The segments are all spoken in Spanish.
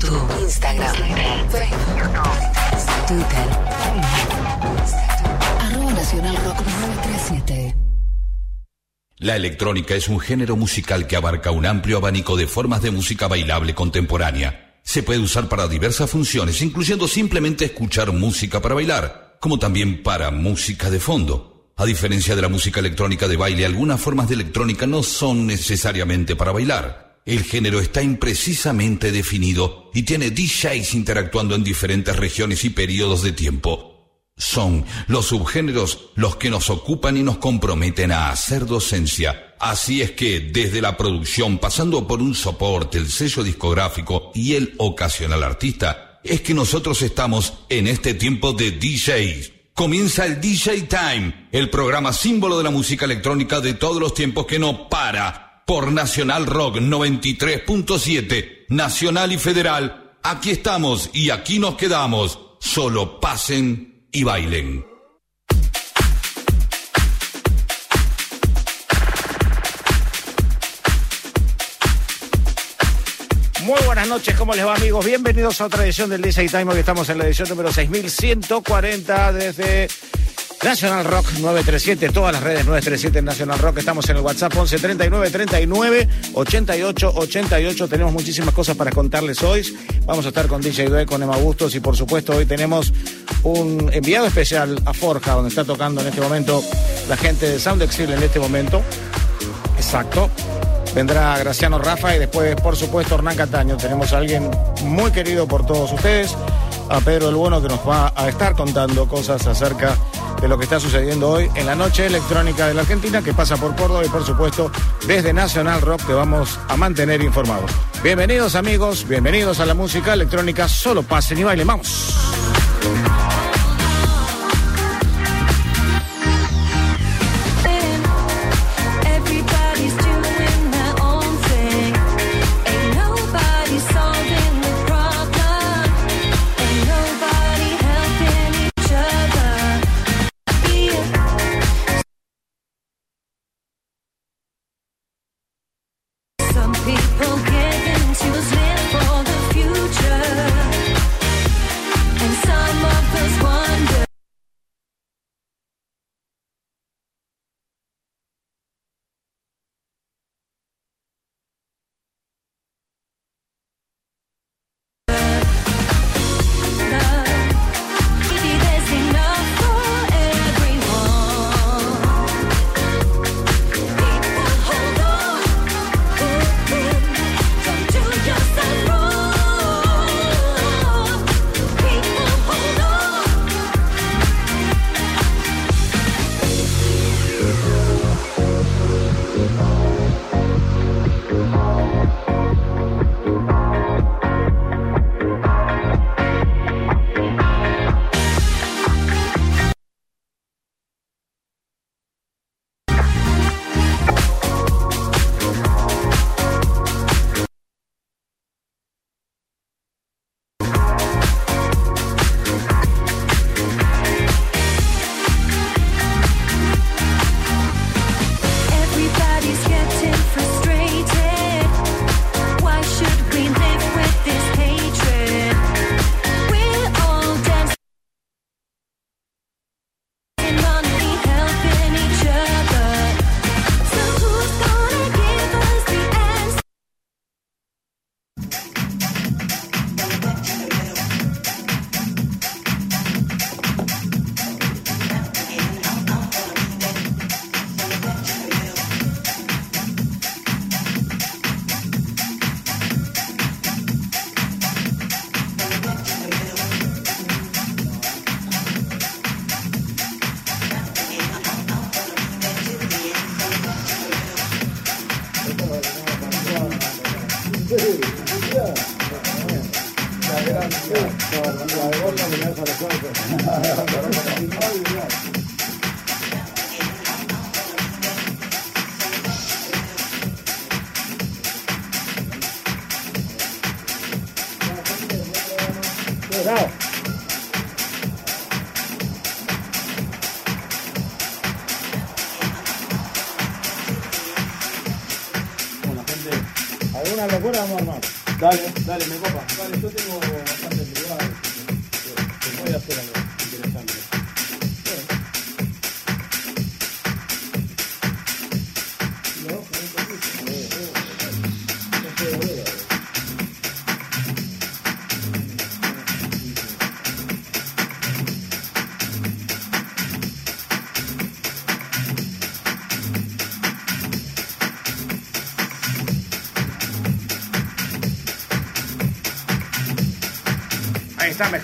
YouTube, Instagram, Facebook, Twitter. Arroba Nacional Rock 937. La electrónica es un género musical que abarca un amplio abanico de formas de música bailable contemporánea. Se puede usar para diversas funciones, incluyendo simplemente escuchar música para bailar, como también para música de fondo. A diferencia de la música electrónica de baile, algunas formas de electrónica no son necesariamente para bailar. El género está imprecisamente definido y tiene DJs interactuando en diferentes regiones y periodos de tiempo. Son los subgéneros los que nos ocupan y nos comprometen a hacer docencia. Así es que desde la producción, pasando por un soporte, el sello discográfico y el ocasional artista, es que nosotros estamos en este tiempo de DJs. Comienza el DJ Time, el programa símbolo de la música electrónica de todos los tiempos que no para. Por Nacional Rock 93.7, Nacional y Federal. Aquí estamos y aquí nos quedamos. Solo pasen y bailen. Muy buenas noches, ¿cómo les va amigos? Bienvenidos a otra edición del DJ Time, hoy estamos en la edición número 6140 desde National Rock 937, todas las redes 937 National Rock, estamos en el WhatsApp 11 39 39 88 88, tenemos muchísimas cosas para contarles hoy, vamos a estar con DJ Due, con Emma Bustos y por supuesto hoy tenemos un enviado especial a Forja, donde está tocando en este momento la gente de Sound Exil en este momento, exacto, vendrá Graciano Rafa y después, por supuesto, Hernán Cataño. Tenemos a alguien muy querido por todos ustedes, a Pedro el Bueno, que nos va a estar contando cosas acerca de lo que está sucediendo hoy en la noche electrónica de la Argentina, que pasa por Córdoba y, por supuesto, desde Nacional Rock te vamos a mantener informados. Bienvenidos, amigos, bienvenidos a la música electrónica. Solo pasen y bailen, vamos.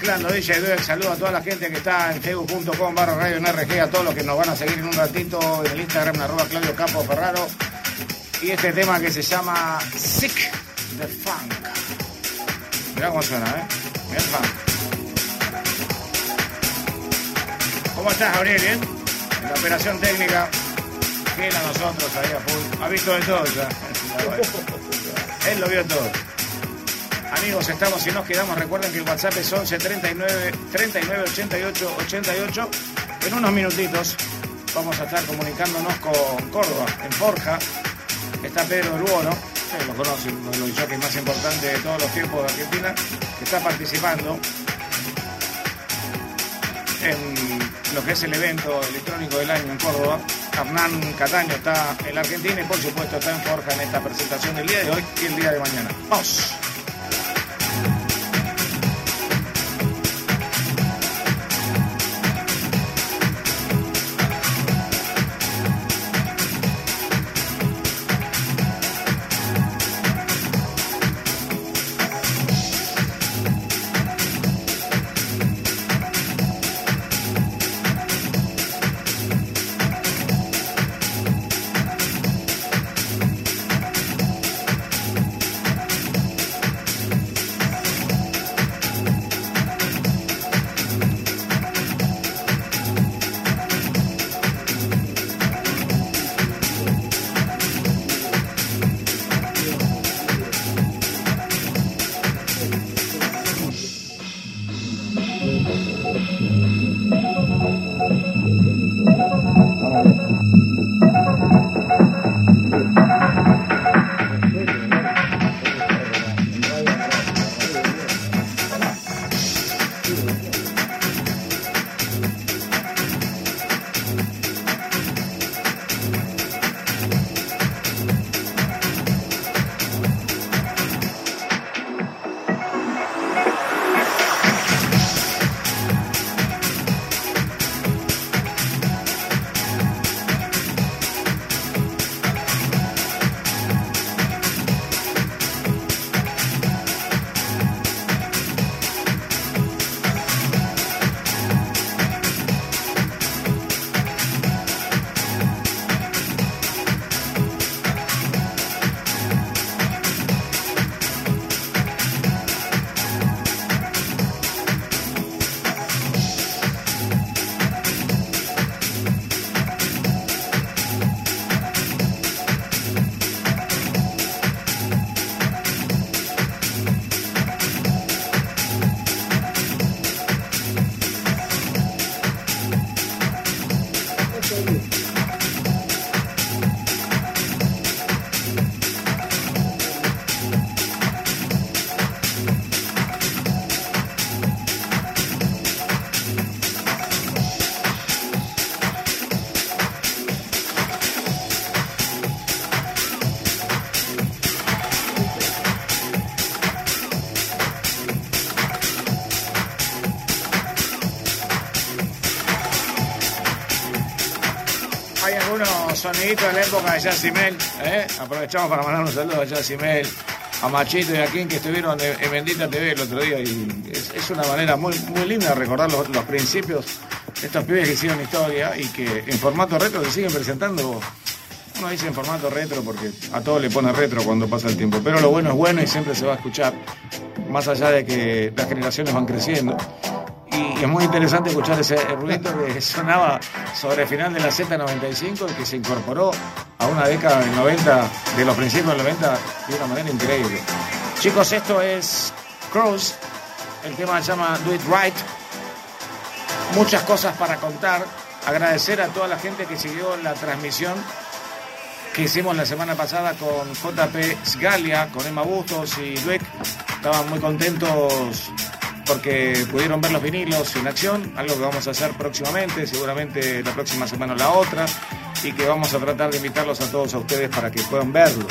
Mezclando DJ Dueck. Saludo a toda la gente que está en facebook.com barra radio NRG, a todos los que nos van a seguir en un ratito en el Instagram, arroba Claudio Capo Ferraro. Y este tema que se llama Sick the Funk. Mirá cómo suena, ¿eh? Mirá el funk. ¿Cómo estás, Gabriel? ¿Bien? En la operación técnica. Fiel a nosotros ahí a full. Ha visto de todo ya. Él lo vio todo. Amigos, estamos y nos quedamos. Recuerden que el WhatsApp es 11 39 39 88 88. En unos minutitos vamos a estar comunicándonos con Córdoba, en Forja. Está Pedro Urbono, ustedes lo conocen, uno de los jockeys más importantes de todos los tiempos de Argentina, que está participando en lo que es el evento electrónico del año en Córdoba. Hernán Cataño está en la Argentina y por supuesto está en Forja en esta presentación del día de hoy y el día de mañana. ¡Vamos! Algunos soniditos de la época de Yacimel. ¿eh? Aprovechamos para mandar un saludo a Yacimel, a Machito y a Kim que estuvieron en, en Bendita TV el otro día. Y es, una manera muy, linda de recordar los, los principios de estos pibes que hicieron historia y que en formato retro se siguen presentando. Uno dice en formato retro porque a todo le pone retro cuando pasa el tiempo. Pero lo bueno es bueno y siempre se va a escuchar. Más allá de que las generaciones van creciendo. Y es muy interesante escuchar ese ruido que sonaba sobre el final de la Z95 y que se incorporó a una década del 90, de los principios del 90, de una manera increíble. Chicos, esto es Cross. El tema se llama Do It Right. Muchas cosas para contar. Agradecer a toda la gente que siguió la transmisión que hicimos la semana pasada con JP Sgalia, con Emma Bustos y Luec. Estaban muy contentos porque pudieron ver los vinilos en acción, algo que vamos a hacer próximamente, seguramente la próxima semana la otra, y que vamos a tratar de invitarlos a todos a ustedes para que puedan verlo.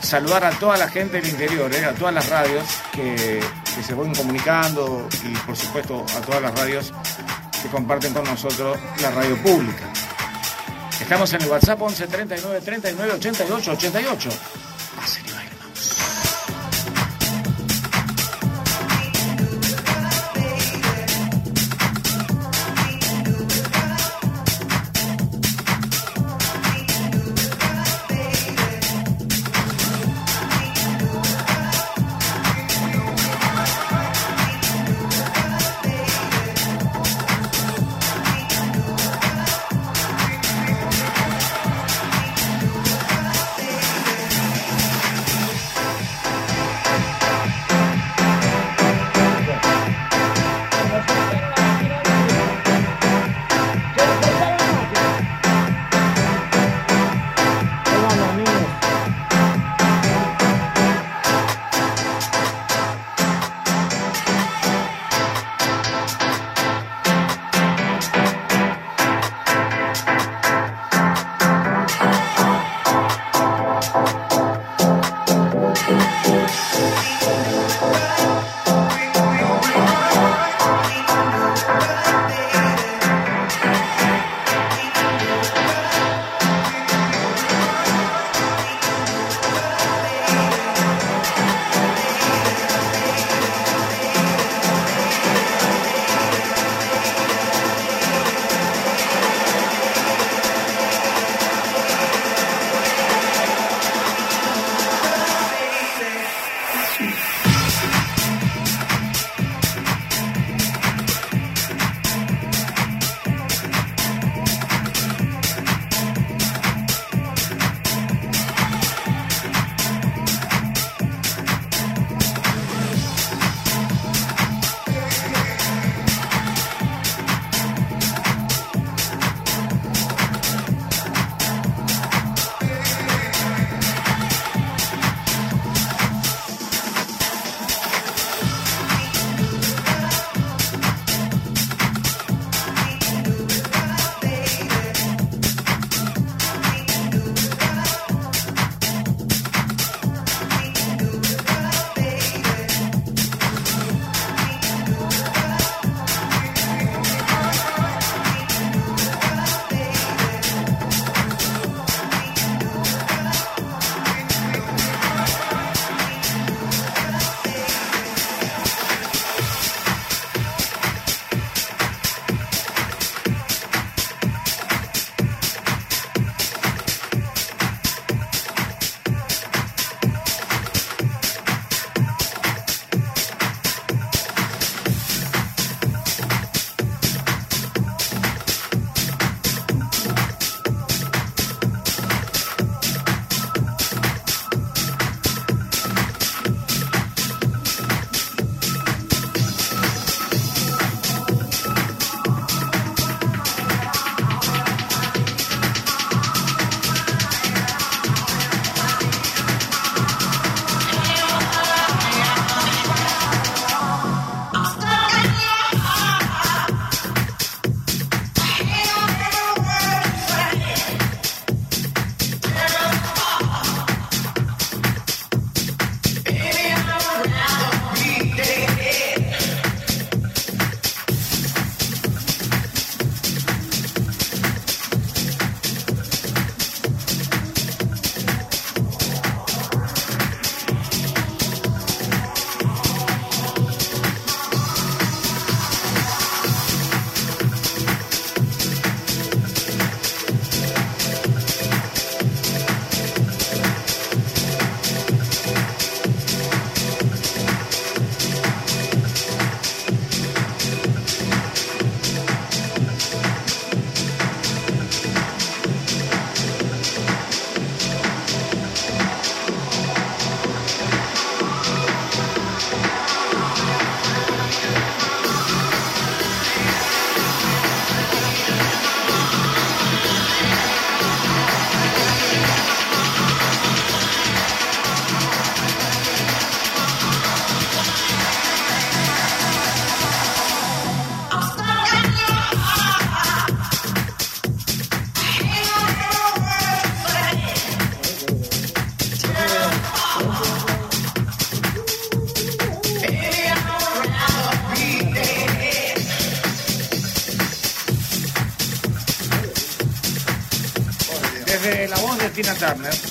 Saludar a toda la gente del interior, ¿eh? a todas las radios que, que se van comunicando y por supuesto a todas las radios que comparten con nosotros la radio pública. Estamos en el WhatsApp 11 39 39 88 88.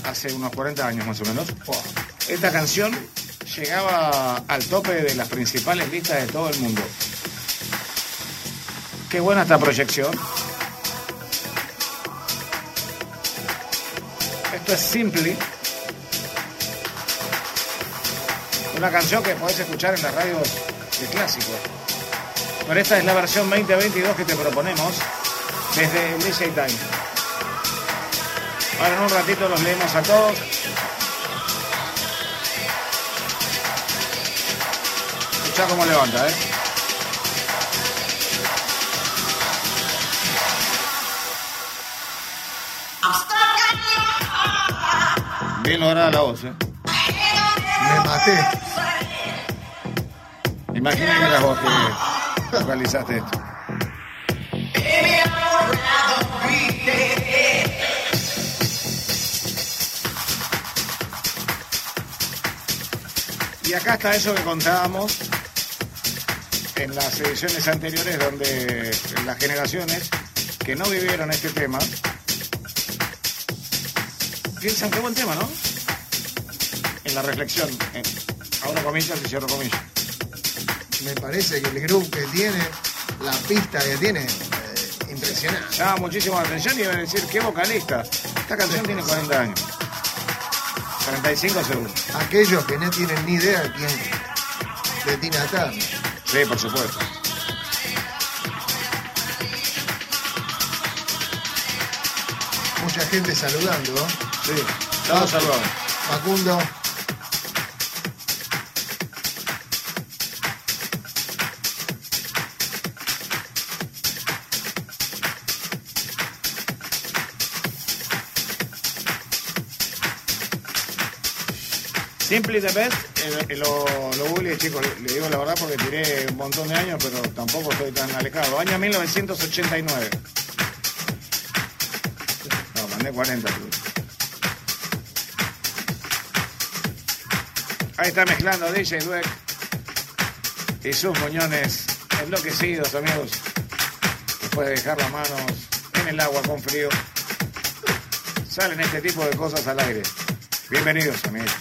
Hace unos 40 años más o menos, esta canción llegaba al tope de las principales listas de todo el mundo. Qué buena esta proyección. Esto es Simply. Una canción que podés escuchar en las radios de clásicos. Pero esta es la versión 2022 que te proponemos desde DJ Time. Ahora en un ratito los leemos a todos. Escucha cómo levanta, ¿eh? Bien lograda la voz, ¿eh? Me maté. Imagina que eras vos que realizaste esto. Y acá está eso que contábamos en las ediciones anteriores donde las generaciones que no vivieron este tema piensan qué buen tema, ¿no? En la reflexión. en- Abro comillas y cierro comillas. Me parece que el grupo que tiene, la pista que tiene, eh, impresionante. llama muchísimo la atención y iban a decir, qué vocalista. Esta canción tiene 40 años. 35 segundos. Aquellos que no tienen ni idea quién de Tina Turner. Sí, por supuesto. Mucha gente saludando. ¿no? Sí, todos saludados. Facundo, Simply the best, eh, eh, lo, lo googleé, chicos, le, digo la verdad porque tiré un montón de años, pero tampoco estoy tan alejado. Año 1989. No, mandé 40. pero- Ahí está mezclando DJ Dweck y sus moñones enloquecidos, amigos. Después de dejar las manos en el agua con frío, salen este tipo de cosas al aire. Bienvenidos, amigos.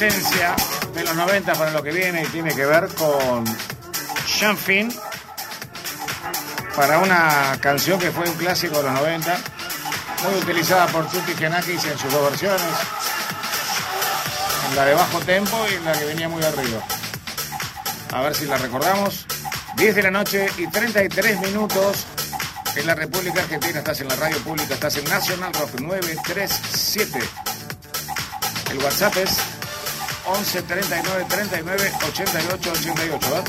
Reminiscencia de los 90 para lo que viene y tiene que ver con Sean para una canción que fue un clásico de los 90, muy utilizada por Tutti Giannakis en sus dos versiones, en la de bajo tempo y en la que venía muy arriba. A ver si la recordamos. 10 de la noche y 33 minutos en la República Argentina. Estás en la radio pública, estás en Nacional Rock 937. El WhatsApp es 11 39 39 88 88. ¿verdad?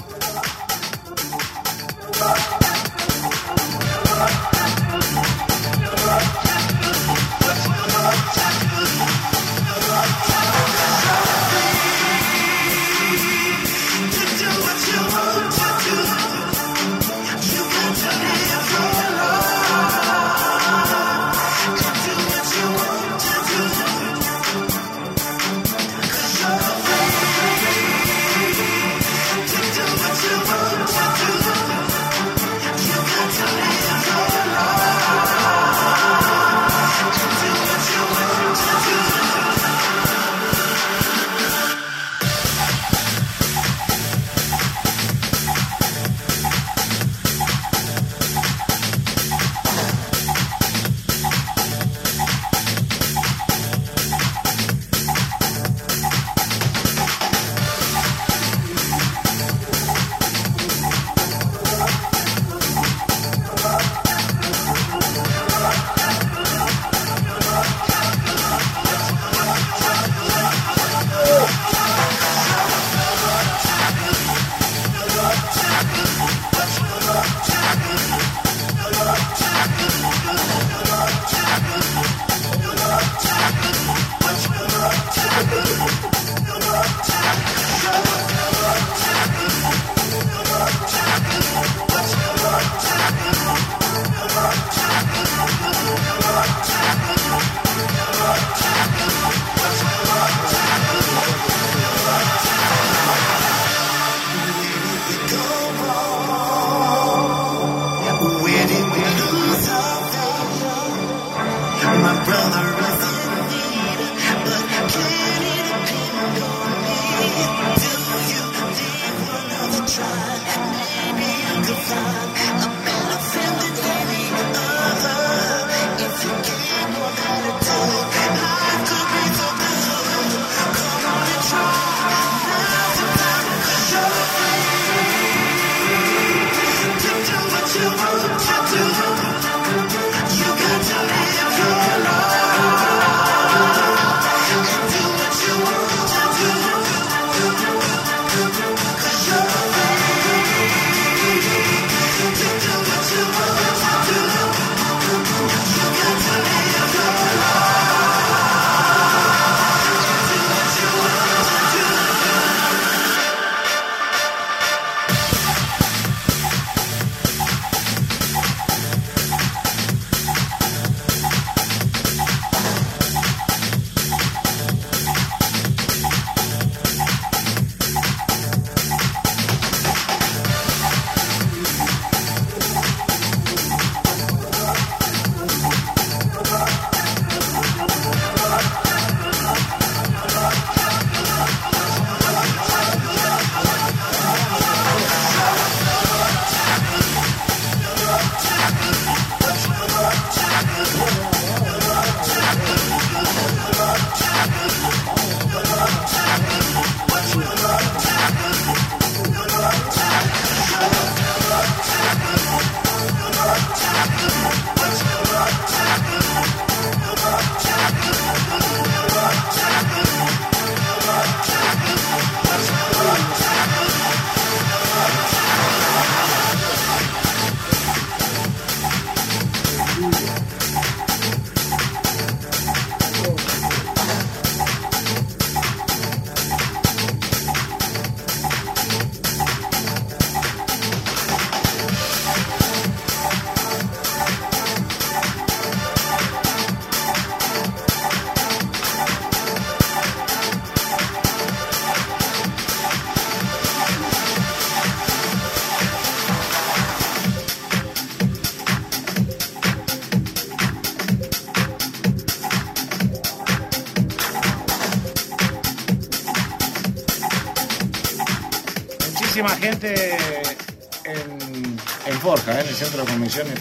Centro de convenciones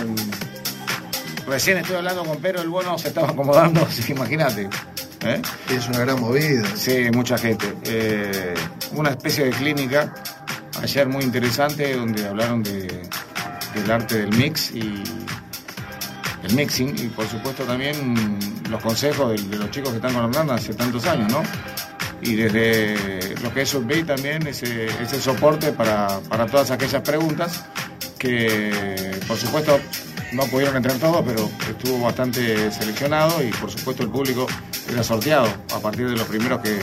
en- Recién estoy hablando con Pedro, el bono se estaba acomodando, así que imagínate. ¿eh? Es una gran movida. Sí, mucha gente. Eh, una especie de clínica ayer muy interesante donde hablaron de, del arte del mix y el mixing y por supuesto también los consejos de, de los chicos que están con Hernán hace tantos años, ¿no? Y desde lo que es Subway también ese, ese soporte para, para todas aquellas preguntas que por supuesto no pudieron entrar todos, pero estuvo bastante seleccionado y por supuesto el público era sorteado a partir de los primeros que,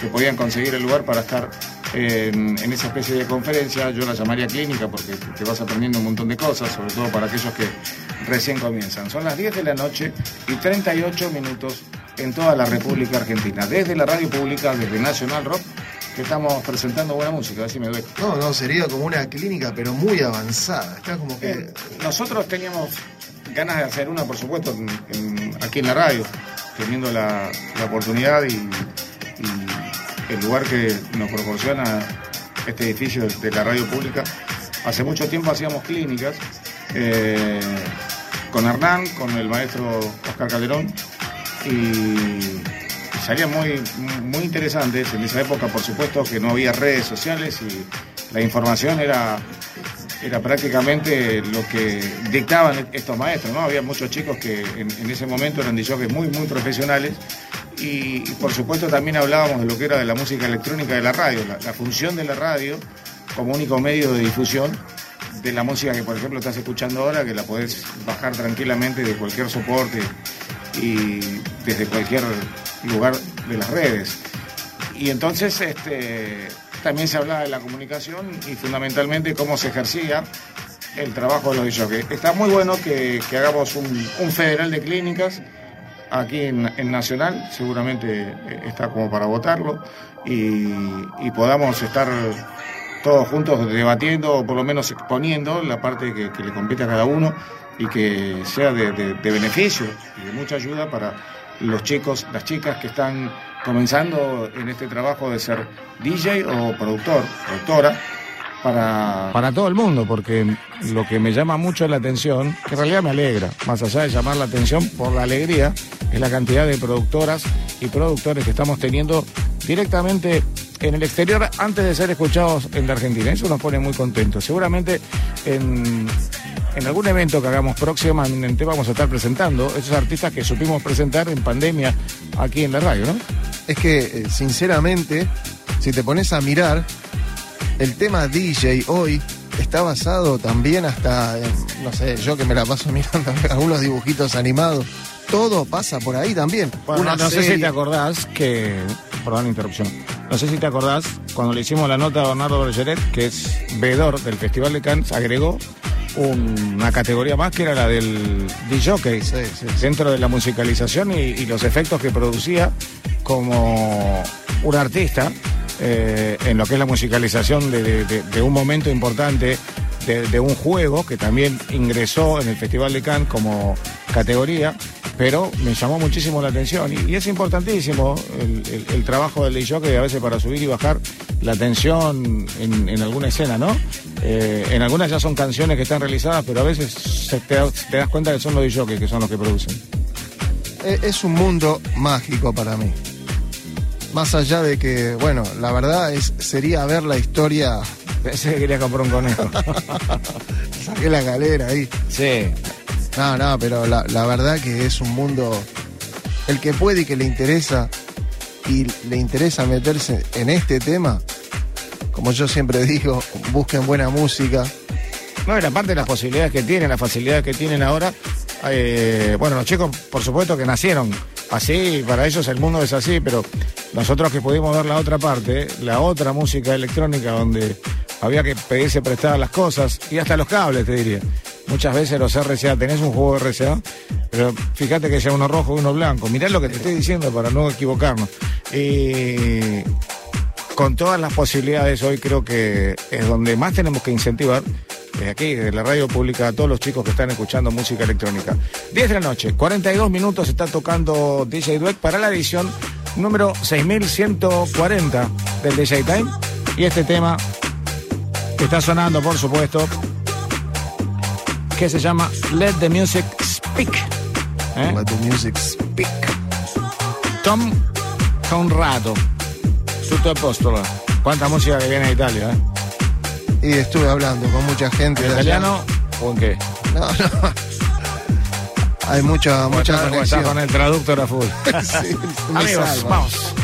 que podían conseguir el lugar para estar en, en esa especie de conferencia. Yo la llamaría clínica porque te vas aprendiendo un montón de cosas, sobre todo para aquellos que recién comienzan. Son las 10 de la noche y 38 minutos en toda la República Argentina. Desde la radio pública, desde National Rock, que estamos presentando buena música, a ver si me doy. No, no, sería como una clínica, pero muy avanzada. Está como que. Eh, nosotros teníamos ganas de hacer una, por supuesto, en- en- aquí en la radio, teniendo la, la oportunidad y, y el lugar que nos proporciona este edificio de, de la radio pública. Hace mucho tiempo hacíamos clínicas eh, con Hernán, con el maestro Oscar Calderón y salían muy, muy interesantes. En esa época, por supuesto, que no había redes sociales y la información era, era prácticamente lo que dictaban estos maestros. ¿no? Había muchos chicos que en, ese momento eran DJs muy, muy profesionales. Y, y, por supuesto también hablábamos de lo que era de la música electrónica de la radio, la, la función de la radio como único medio de difusión de la música que por ejemplo estás escuchando ahora, que la podés bajar tranquilamente de cualquier soporte y desde cualquier lugar de las redes. Y entonces este, también se hablaba de la comunicación y fundamentalmente cómo se ejercía el trabajo de los DJs. Está muy bueno que, que hagamos un, un federal de clínicas aquí en, en Nacional, seguramente eh, está como para votarlo, y, y podamos estar todos juntos debatiendo o por lo menos exponiendo la parte que, que le compete a cada uno y que sea de, de- de beneficio y de mucha ayuda para los chicos, las chicas que están comenzando en este trabajo de ser DJ o productor, productora, para... Para todo el mundo, porque lo que me llama mucho la atención, que en realidad me alegra, más allá de llamar la atención por la alegría, es la cantidad de productoras y productores que estamos teniendo directamente en el exterior antes de ser escuchados en la Argentina. Eso nos pone muy contentos. Seguramente en, en algún evento que hagamos próximamente vamos a estar presentando esos artistas que supimos presentar en pandemia aquí en la radio, ¿no? Es que, eh, sinceramente, si te pones a mirar, el tema DJ hoy está basado también hasta, en, no sé, yo que me la paso mirando algunos dibujitos animados. Todo pasa por ahí también. Bueno, Una no, no sé si te acordás que. Perdón la interrupción. No sé si te acordás cuando le hicimos la nota a Bernardo Bergeret, que es veedor del Festival de Cannes, agregó una categoría más que era la del DJ, Sí, sí, dentro de la musicalización y, los efectos que producía como un artista eh, en lo que es la musicalización de un momento importante de, de un juego que también ingresó en el Festival de Cannes como categoría, pero me llamó muchísimo la atención y, y es importantísimo el, el- el trabajo del DJ a veces para subir y bajar la tensión en, en alguna escena, ¿no? Eh, en algunas ya son canciones que están realizadas, pero a veces se te, da- te das cuenta que son los DJs que son los que producen. Eh, Es un mundo mágico para mí. Más allá de que, bueno, la verdad es sería ver la historia. Pensé que quería comprar un conejo. Saqué la galera ahí. sí. No, no, pero la, verdad que es un mundo. El que puede y que le interesa y le interesa meterse en este tema, como yo siempre digo, busquen buena música. No, y aparte de las posibilidades que tienen, las facilidades que tienen ahora, eh, bueno, los chicos, por supuesto que nacieron así, para ellos el mundo es así, pero nosotros que pudimos ver la otra parte, la otra música electrónica donde había que pedirse prestadas las cosas y hasta los cables, te diría. Muchas veces los RCA, tenés un juego de RCA, pero fíjate que sea uno rojo y uno blanco. Mirá lo que te estoy diciendo para no equivocarnos. Y con todas las posibilidades hoy creo que es donde más tenemos que incentivar desde aquí, desde la radio pública, a todos los chicos que están escuchando música electrónica. 10 de la noche, 42 minutos está tocando DJ Dweck para la edición número 6140 del DJ Time. Y este tema está sonando, por supuesto, que se llama Let the Music Speak. ¿eh? Let the music speak. Tom Conrado, tutto apostolo. Cuánta música que viene de Italia, ¿eh? Y estuve hablando con mucha gente. ¿En de allá. italiano o en qué? No, no. Hay mucha, mucha o está conexión. con el traductor a full. Sí, Amigos, salva. vamos.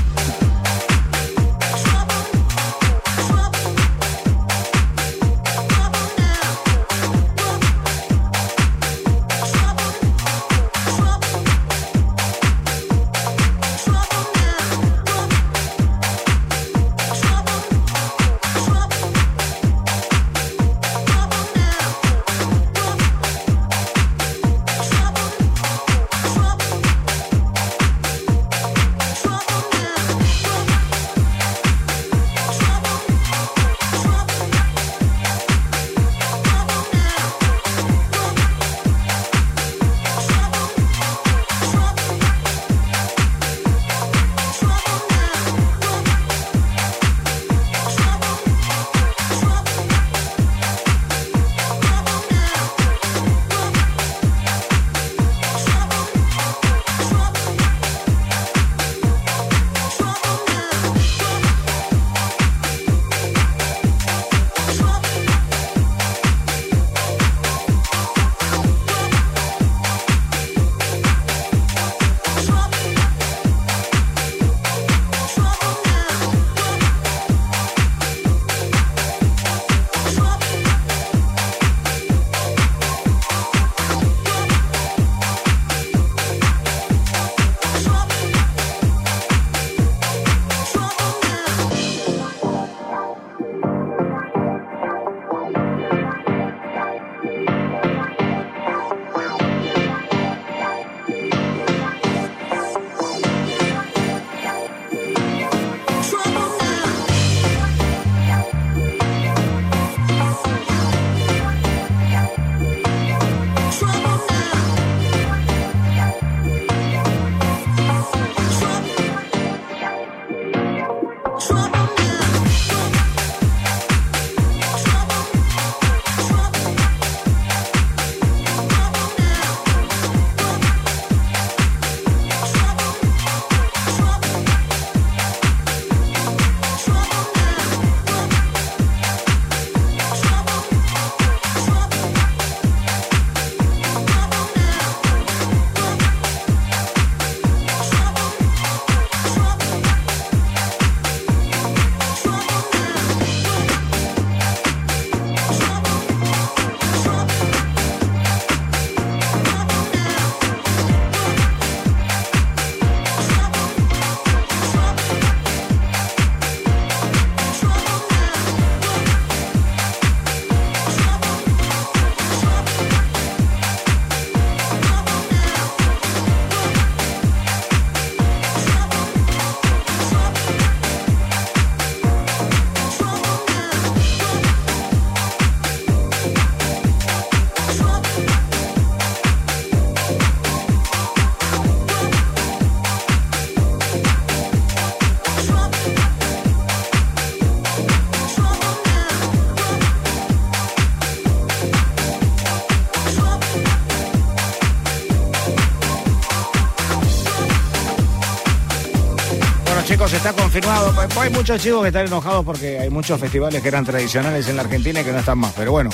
Confirmado. Hay muchos chicos que están enojados porque hay muchos festivales que eran tradicionales en la Argentina y que no están más. Pero bueno,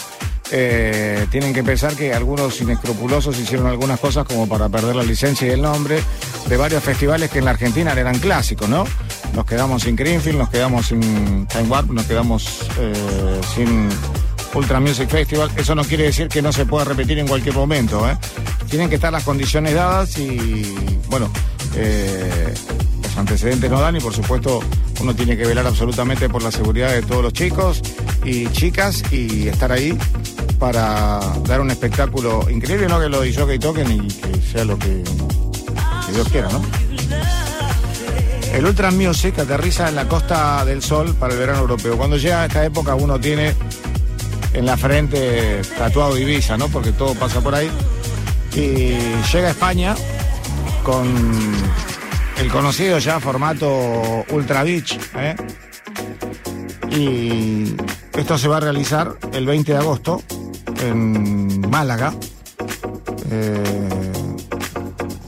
eh, tienen que pensar que algunos inescrupulosos hicieron algunas cosas como para perder la licencia y el nombre de varios festivales que en la Argentina eran clásicos, ¿no? Nos quedamos sin Greenfield, nos quedamos sin Time Warp, nos quedamos eh, sin Ultra Music Festival. Eso no quiere decir que no se pueda repetir en cualquier momento, ¿eh? Tienen que estar las condiciones dadas y, bueno, eh, antecedentes no dan y por supuesto uno tiene que velar absolutamente por la seguridad de todos los chicos y chicas y estar ahí para dar un espectáculo increíble, no que los y toquen y que sea lo que, que Dios quiera, ¿no? El Ultra Music aterriza en la Costa del Sol para el verano europeo. Cuando llega a esta época uno tiene en la frente tatuado Ibiza, ¿no? Porque todo pasa por ahí. Y llega a España con el conocido ya formato Ultra Beach, ¿eh? Y Esto se va a realizar el 20 de agosto en Málaga. Eh,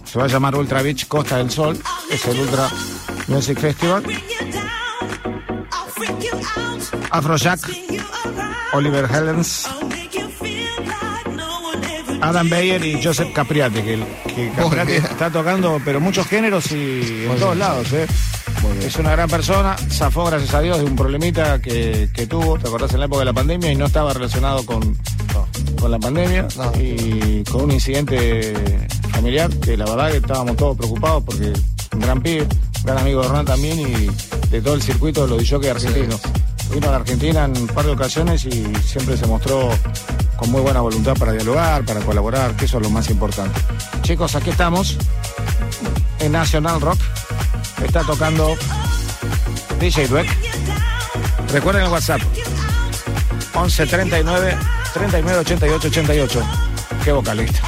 se va a llamar Ultra Beach Costa del Sol. Es el Ultra Music Festival. Afrojack, Oliver Helens, Adam Beyer y Joseph Capriati, que, que Capriati está tocando, pero muchos géneros y en todos lados. ¿eh? Es una gran persona, zafó gracias a Dios de un problemita que, que tuvo, te acordás en la época de la pandemia y no estaba relacionado con, con la pandemia No. y con un incidente familiar que la verdad que estábamos todos preocupados porque un gran pibe, un gran amigo de Hernán también y de todo el circuito de los DJ argentinos. Vino a la Argentina en un par de ocasiones y siempre se mostró con muy buena voluntad para dialogar, para colaborar, que eso es lo más importante. Chicos, aquí estamos en National Rock. Está tocando DJ Dweck. Recuerden el WhatsApp 11 39 39 88 88. Qué vocalista.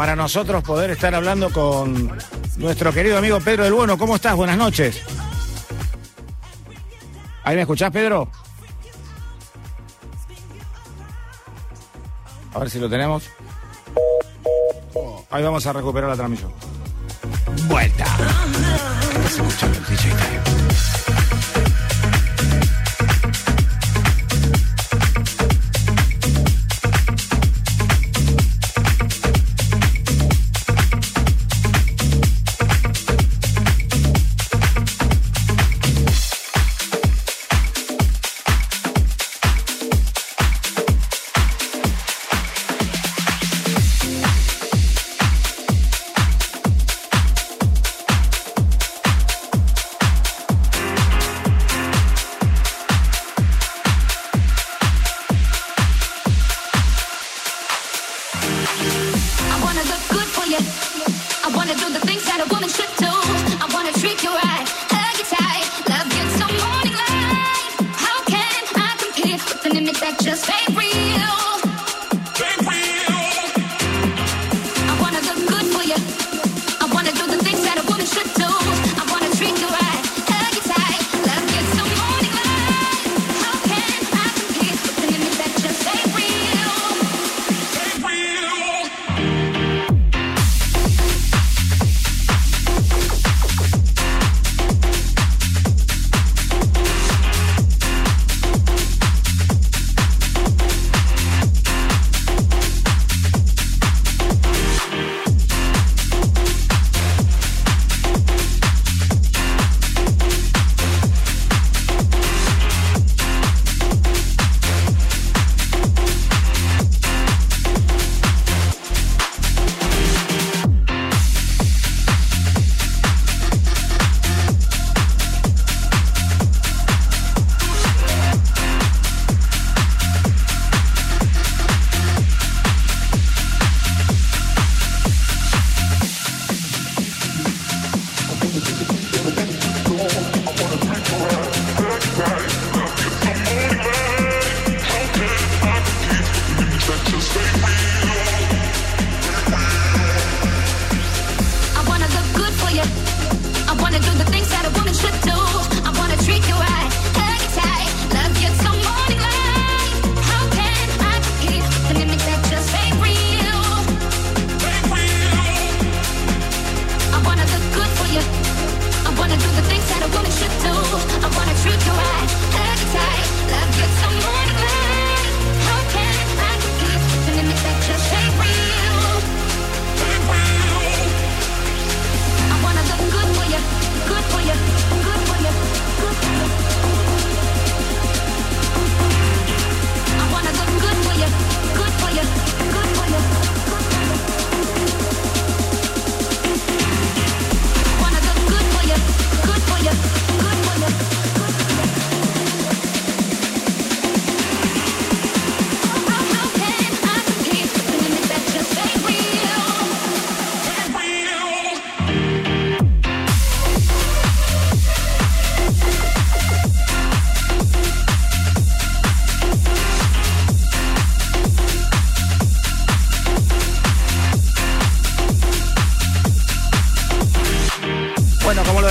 Para nosotros poder estar hablando con nuestro querido amigo Pedro del Bueno. ¿Cómo estás? Buenas noches. ¿Ahí me escuchás, Pedro? A ver si lo tenemos. Ahí vamos a recuperar la transmisión.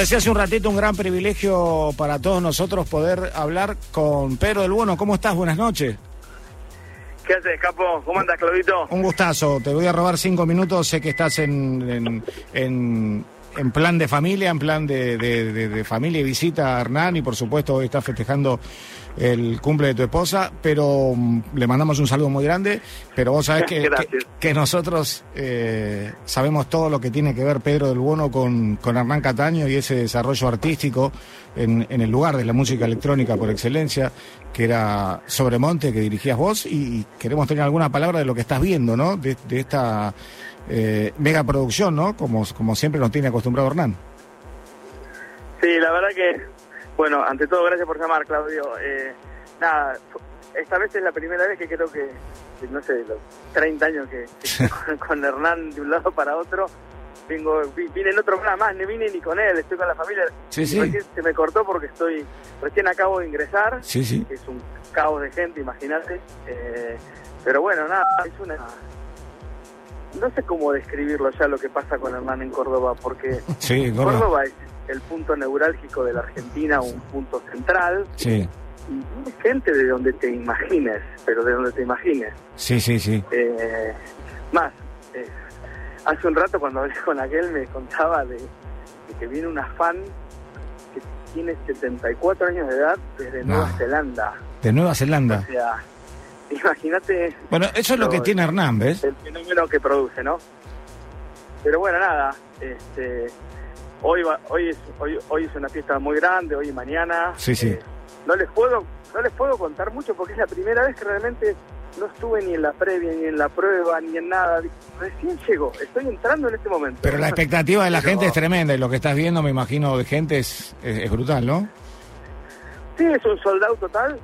Decía hace un ratito, un gran privilegio para todos nosotros poder hablar con Pedro del Bueno. ¿Cómo estás? Buenas noches. ¿Qué haces, capo? ¿Cómo andas, Claudito? Un gustazo. Te voy a robar cinco minutos. Sé que estás en, en, en- en plan de familia, en plan de, de- de- de familia y visita a Hernán y por supuesto hoy estás festejando el cumple de tu esposa, pero mm, le mandamos un saludo muy grande, pero vos sabés que, que. Que nosotros eh, sabemos todo lo que tiene que ver Pedro del Bueno con, con Hernán Cataño y ese desarrollo artístico en, en el lugar de la música electrónica por excelencia, que era Sobremonte, que dirigías vos, y queremos tener alguna palabra de lo que estás viendo, ¿no? De, de esta eh, mega producción, ¿no? Como, como siempre nos tiene acostumbrado Hernán. Sí, la verdad que, bueno, ante todo, gracias por llamar, Claudio. Eh, nada, esta vez es la primera vez que creo que, no sé, los 30 años que, que con, con Hernán de un lado para otro, vengo, vi- vine en otro programa más, no vine ni con él, estoy con la familia. Sí, sí. se me cortó porque estoy, recién acabo de ingresar, Sí, sí. es un caos de gente, imagínate. Eh, pero bueno, nada, es una... No sé cómo describirlo ya lo que pasa con Hernán en Córdoba, porque Sí, Córdoba. Córdoba es el punto neurálgico de la Argentina, un punto central, Sí, gente de donde te imagines, pero de donde te imagines. sí, sí, sí. Eh, más, eh, hace un rato cuando hablé con aquel me contaba de, de que viene una fan que tiene 74 años de edad desde No. Nueva Zelanda. De Nueva Zelanda. O sea, imagínate Bueno, eso es lo que tiene Hernán, ¿ves? el fenómeno que produce, ¿no? Pero bueno, nada, este, hoy va, hoy es hoy, hoy es una fiesta muy grande, hoy y mañana. Sí, sí. Eh, no les puedo no les puedo contar mucho porque es la primera vez que realmente no estuve ni en la previa, ni en la prueba, ni en nada. Recién llego, estoy entrando en este momento. Pero la expectativa de la Pero- gente es tremenda y lo que estás viendo, me imagino, de gente es, es, es brutal, ¿no? Sí, es un soldado total.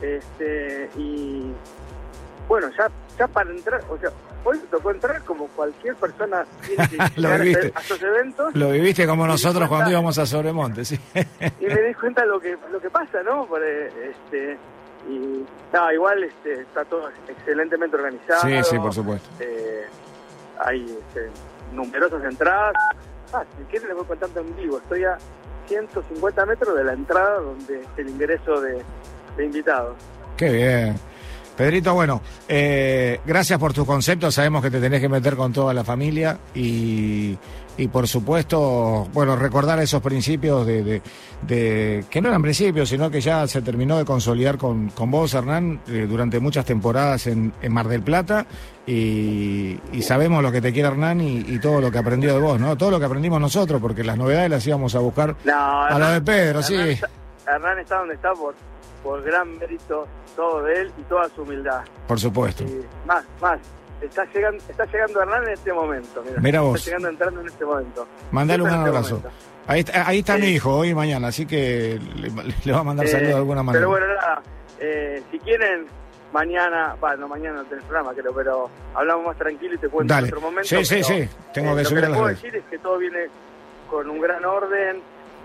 Este, y bueno, ya, ya para entrar, o sea, hoy me tocó entrar como cualquier persona tiene que Lo viviste. a estos eventos. Lo viviste como nosotros cuenta- cuando íbamos a Sobremonte, sí. y me di cuenta lo que lo que pasa, ¿no? Por, eh, este y no, igual este, está todo excelentemente organizado. Sí, sí, por supuesto. Eh, hay este, numerosas entradas. Ah, si quieren les voy contando en vivo. Estoy a 150 metros de la entrada donde es el ingreso de, de invitados. Qué bien. Pedrito, bueno, eh, gracias por tus conceptos. Sabemos que te tenés que meter con toda la familia y, y por supuesto, bueno, recordar esos principios de, de- de- que no eran principios, sino que ya se terminó de consolidar con, con vos, Hernán, eh, durante muchas temporadas en, en Mar del Plata y, y sabemos lo que te quiere Hernán y, y todo lo que aprendió de vos, ¿no? Todo lo que aprendimos nosotros, porque las novedades las íbamos a buscar No, a lo de Pedro, Hernán sí. está, Hernán está donde está por, por gran mérito todo de él y toda su humildad. Por supuesto. Y más, más. Está llegando, está llegando Hernán en este momento. Mira, Mira vos. Está llegando entrando en este momento. Mandale un gran este abrazo. Ahí está, ahí está Eh, mi hijo, hoy y mañana, así que le, le va a mandar Eh, saludos de alguna manera. Pero bueno, nada, eh, si quieren, mañana, bueno, mañana no tenés programa, creo, pero hablamos más tranquilo y te cuento Dale. en otro momento. Sí, sí, pero, sí. Tengo que lo subir a que les puedo decir es que todo viene con un gran orden,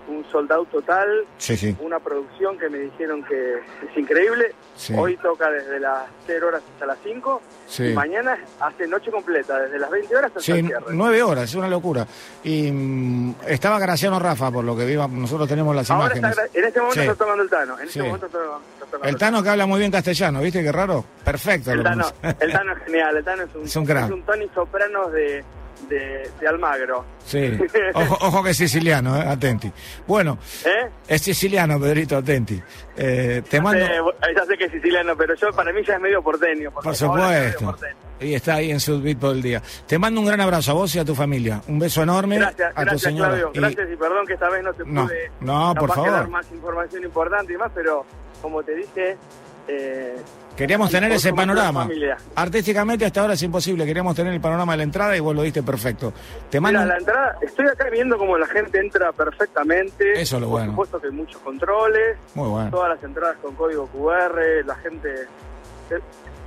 un soldado total, Sí, sí. una producción que me dijeron que es increíble. Sí. Hoy toca desde las 0 horas hasta las 5 Sí. y mañana hace noche completa, desde las 20 horas hasta el cierre. nueve horas, es una locura. Y mm, estaba Graciano Rafa, por lo que viva, nosotros tenemos las Ahora imágenes. en este momento Sí. está tomando el Tano. En Sí. este momento está, está tomando El Tano que habla muy bien castellano, ¿viste qué raro? Perfecto. El Tano, el Tano es genial, el Tano es un, Es un crack. Tony Sopranos de, de, de Almagro. Sí. Ojo, ojo que es siciliano, eh, atenti. Bueno, ¿Eh? es siciliano, Pedrito, atenti. Eh, te mando, Eh, ya sé que es siciliano, pero yo para mí ya es medio porteño. por es supuesto. porteño. Y está ahí en Sudbit todo el día. Te mando un gran abrazo a vos y a tu familia. Un beso enorme Gracias, a tu gracias señora. Claudio. Y- Gracias y perdón que esta vez no te No, pude no, por favor. dar más información importante y más, pero como te dije... Eh, Queríamos tener ese panorama. Artísticamente hasta ahora es imposible. Queríamos tener el panorama de la entrada y vos lo diste perfecto. Te mando. Mira, la entrada, estoy acá viendo cómo la gente entra perfectamente. Eso es lo Por bueno. supuesto que hay muchos controles, Muy bueno. todas las entradas con código QR, la gente se,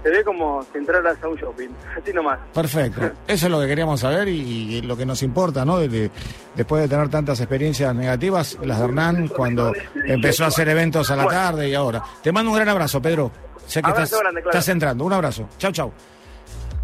se ve como si entraras a un shopping, así nomás. Perfecto. Eso es lo que queríamos saber y, y lo que nos importa, ¿no? Desde- después de tener tantas experiencias negativas, las de Hernán, cuando empezó a hacer eventos a la tarde y ahora. Te mando un gran abrazo, Pedro. Sé que Abrazo estás, grande, claro. estás entrando. Un abrazo. Chau, chau.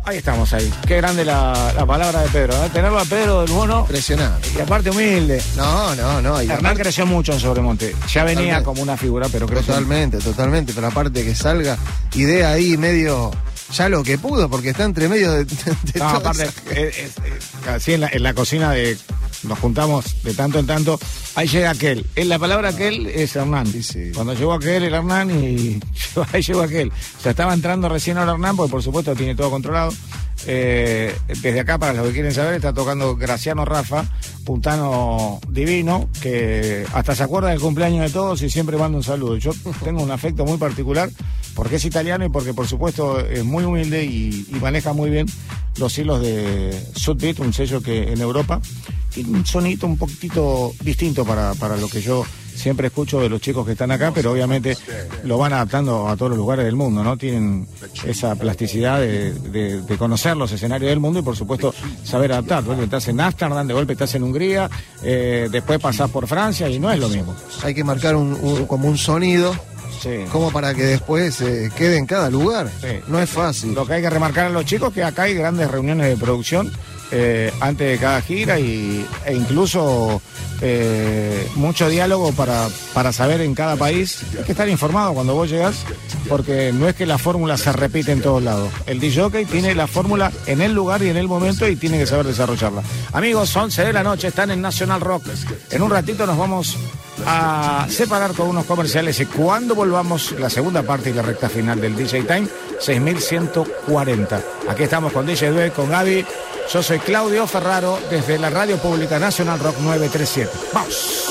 Ahí estamos ahí. Qué grande la, la palabra de Pedro. ¿eh? Tenerlo a Pedro del Mono. Impresionante. Y aparte humilde. No, no, no. y Hernán aparte- creció mucho en Sobremonte. Ya venía Totalmente. como una figura, pero creció. Totalmente, totalmente. Pero aparte que salga idea ahí medio. Ya lo que pudo, porque está entre medio de, de No, aparte, es- es- es- así en la, en la cocina de. Nos juntamos de tanto en tanto. Ahí llega aquel. En la palabra aquel es Hernán. Sí, sí. Cuando llegó aquel, el Hernán y ahí llegó aquel. O sea, estaba entrando recién ahora Hernán, porque por supuesto tiene todo controlado. Eh, desde acá, para los que quieren saber, está tocando Graciano Rafa, puntano divino, que hasta se acuerda del cumpleaños de todos y siempre manda un saludo. Yo tengo un afecto muy particular porque es italiano y porque por supuesto es muy humilde y, y maneja muy bien los hilos de Sudbeat, un sello que en Europa tiene un sonito un poquitito distinto para, para lo que yo siempre escucho de los chicos que están acá, pero obviamente lo van adaptando a todos los lugares del mundo, ¿no? Tienen esa plasticidad de, de- de conocer los escenarios del mundo y por supuesto saber adaptar. De golpe estás en Ámsterdam, de golpe estás en Hungría, eh, después pasás por Francia y no es lo mismo. hay que marcar un, un- como un sonido, Sí. como para que después eh, quede en cada lugar. Sí. No es fácil. Lo que hay que remarcar a los chicos que acá hay grandes reuniones de producción eh, antes de cada gira y, e incluso eh, mucho diálogo para, para saber en cada país. Hay que estar informado cuando vos llegás porque no es que la fórmula se repite en todos lados. El DJ tiene la fórmula en el lugar y en el momento y tiene que saber desarrollarla. Amigos, 11 de la noche, están en National Rock. En un ratito nos vamos a separar con unos comerciales y cuando volvamos la segunda parte y la recta final del DJ Time 6140. Aquí estamos con DJ Due, con Gaby. Yo soy Claudio Ferraro desde la Radio Pública Nacional Rock 937. Vamos.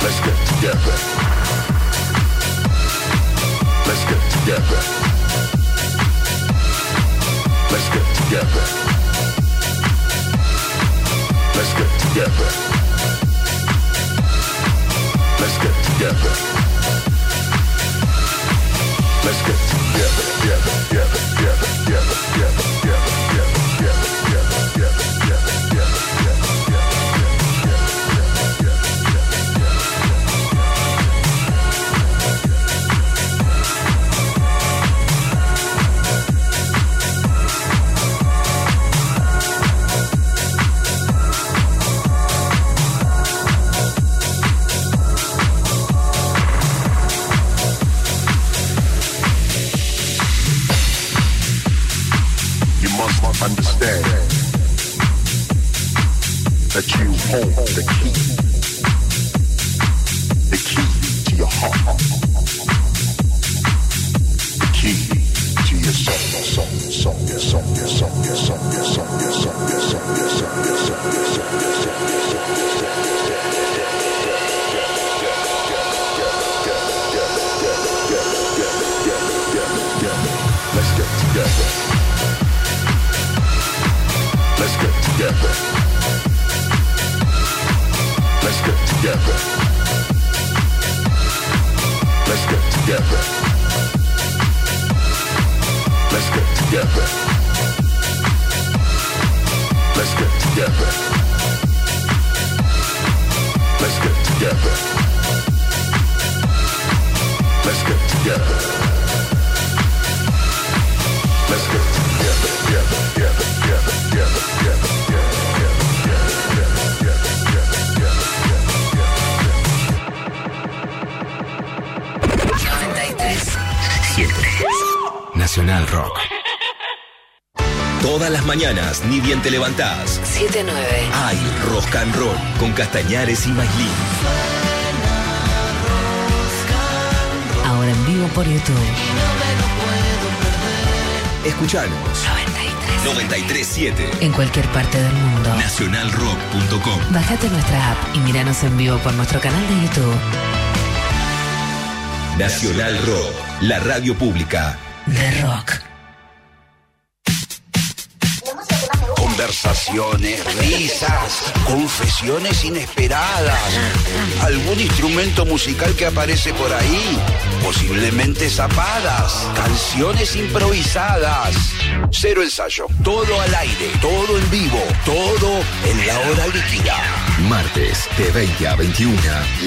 Let's get together. Together. Let's get together. Let's get together. Let's get together. Let's get together. Let's that you hold the key, Let's get together. Let's get together. Let's get together. Let's get together, together, together, together, together, together, Nacional Rock. Todas las mañanas, ni bien te levantás. 7-9. Hay Rock and Roll con Castañares y Mailín. Ahora en vivo por YouTube. Escuchanos. 937 En cualquier parte del mundo. nacionalrock.com. Bájate nuestra app y míranos en vivo por nuestro canal de YouTube. Nacional Rock, la radio pública. De Rock. Conversaciones, risas, confesiones inesperadas. ¿Algún instrumento musical que aparece por ahí? Posiblemente zapadas, canciones improvisadas. Cero ensayo, todo al aire, todo en vivo, todo en la hora líquida. Martes de 20 a 21.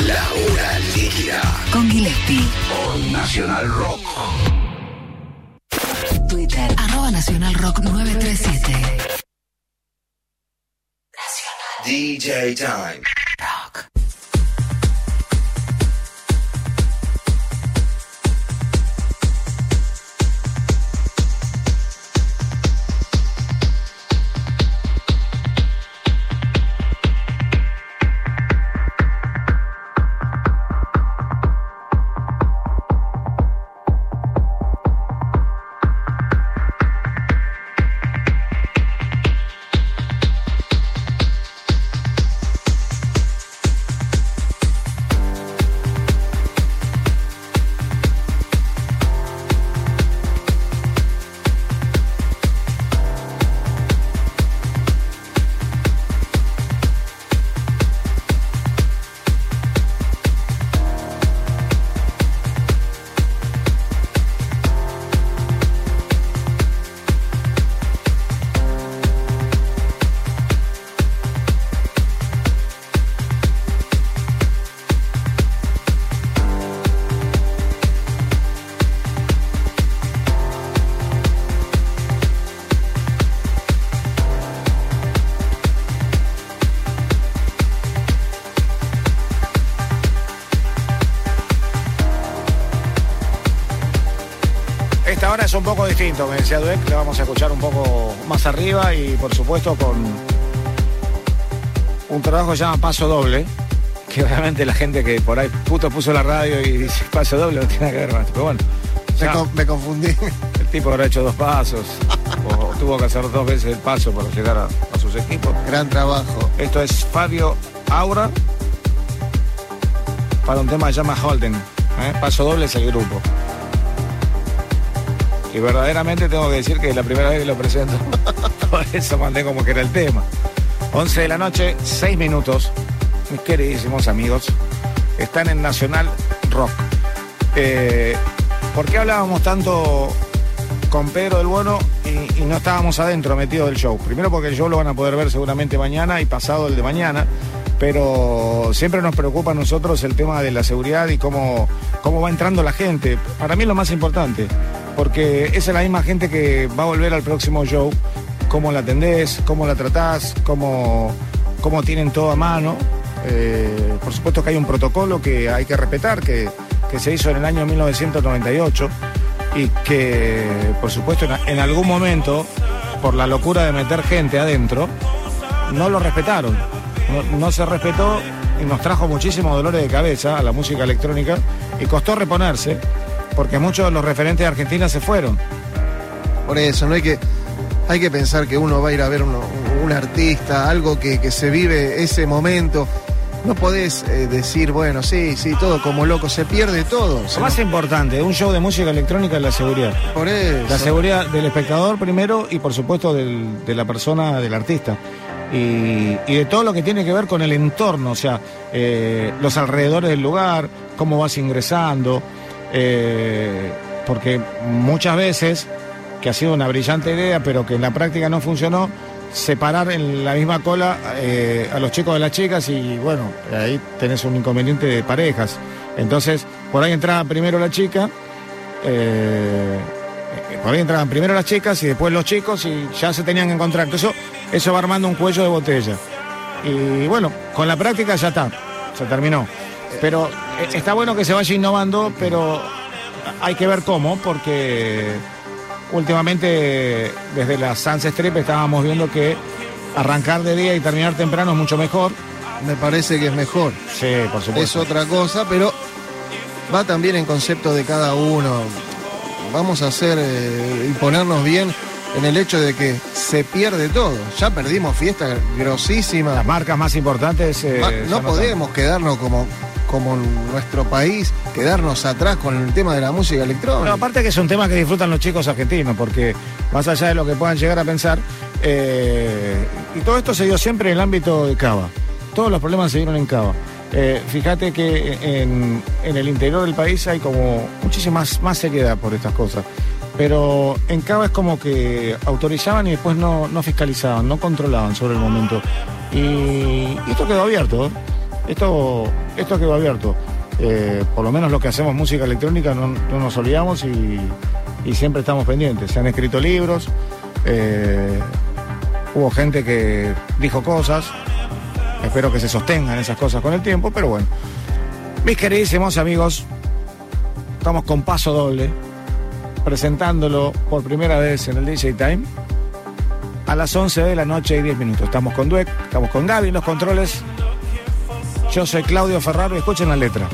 La hora líquida. Con Gillespie. Por Nacional Rock. Twitter. Arroba Nacional Rock 937. DJ Time. Poco distinto, me decía Dueck, le vamos a escuchar un poco más arriba y por supuesto con un trabajo que se llama Paso Doble, que obviamente la gente que por ahí puto puso la radio y dice Paso Doble no tiene nada que ver con esto, pero bueno. Me, ya, con- me confundí. el tipo habrá hecho dos pasos, o tuvo que hacer dos veces el paso para llegar a, a sus equipos. Gran trabajo. Esto es Fabio Aura para un tema que se llama Holden. ¿eh? Paso doble es el grupo. Y verdaderamente tengo que decir que es la primera vez que lo presento. Por eso mandé como que era el tema. 11 de la noche, 6 minutos. Mis queridísimos amigos. Están en Nacional Rock. Eh, ¿Por qué hablábamos tanto con Pedro del Bueno y, y no estábamos adentro metidos del show? Primero porque el show lo van a poder ver seguramente mañana y pasado el de mañana, pero siempre nos preocupa a nosotros el tema de la seguridad y cómo, cómo va entrando la gente. Para mí es lo más importante, porque esa es la misma gente que va a volver al próximo show, cómo la atendés, cómo la tratás, cómo, cómo tienen todo a mano. Eh, por supuesto que hay un protocolo que hay que respetar, que, que se hizo en el año 1998 y que, por supuesto, en, algún momento, por la locura de meter gente adentro, no lo respetaron. No se respetó y nos trajo muchísimos dolores de cabeza a la música electrónica y costó reponerse porque muchos de los referentes de Argentina se fueron. Por eso, no hay que, hay que pensar que uno va a ir a ver uno- un artista, algo que, que se vive ese momento. No podés eh, decir, bueno, sí, sí, todo como loco, se pierde todo. Lo más importante un show de música electrónica es la seguridad. Por eso. La seguridad del espectador primero y por supuesto del- de la persona, del artista. Y, y de todo lo que tiene que ver con el entorno, o sea, eh, los alrededores del lugar, cómo vas ingresando, eh, porque muchas veces, que ha sido una brillante idea, pero que en la práctica no funcionó, separar en la misma cola eh, a los chicos de las chicas y bueno, ahí tenés un inconveniente de parejas. Entonces, por ahí entraba primero la chica, eh, por ahí entraban primero las chicas y después los chicos y ya se tenían que encontrar. Eso, eso va armando un cuello de botella. Y bueno, con la práctica ya está, se terminó. Pero eh, está bueno que se vaya innovando, pero hay que ver cómo, porque últimamente desde la Sunset Strip estábamos viendo que arrancar de día y terminar temprano es mucho mejor. Me parece que es mejor. Sí, por supuesto. Es otra cosa, pero va también en concepto de cada uno. Vamos a hacer eh, y ponernos bien en el hecho de que se pierde todo. Ya perdimos fiestas grosísimas. Las marcas más importantes. eh, Ma- no podemos quedarnos como, como nuestro país, quedarnos atrás con el tema de la música Pero electrónica. aparte que es un tema que disfrutan los chicos argentinos, porque más allá de lo que puedan llegar a pensar, Eh, y todo esto se dio siempre en el ámbito de Cava. Todos los problemas se dieron en Cava. Eh, fíjate que en, en el interior del país hay como muchísima más, seriedad por estas cosas. Pero en Cava es como que autorizaban y después no, no fiscalizaban, no controlaban sobre el momento. Y, y esto quedó abierto. Esto, esto quedó abierto. Eh, por lo menos los que hacemos música electrónica no, no nos olvidamos y, y siempre estamos pendientes. Se han escrito libros, eh, hubo gente que dijo cosas, espero que se sostengan esas cosas con el tiempo, pero bueno. Mis queridísimos amigos, estamos con paso doble, presentándolo por primera vez en el DJ Time. A las 11 de la noche y 10 minutos. Estamos con Dueck, estamos con Gaby en los controles. Yo soy Claudio Ferraro escuchen la letra.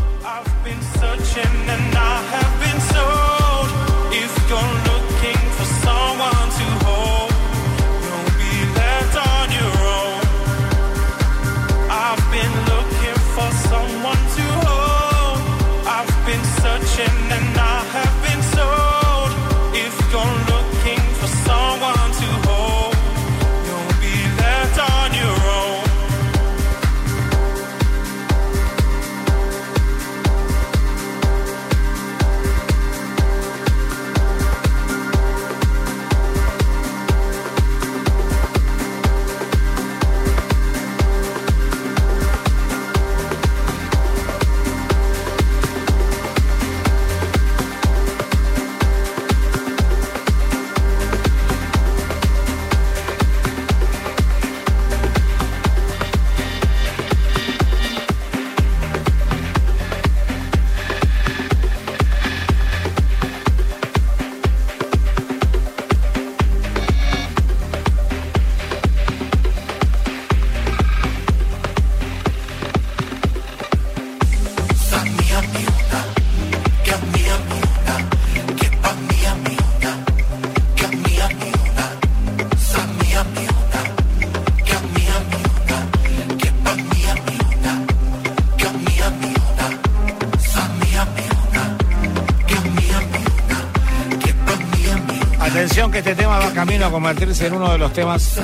Camino a convertirse en uno de los temas.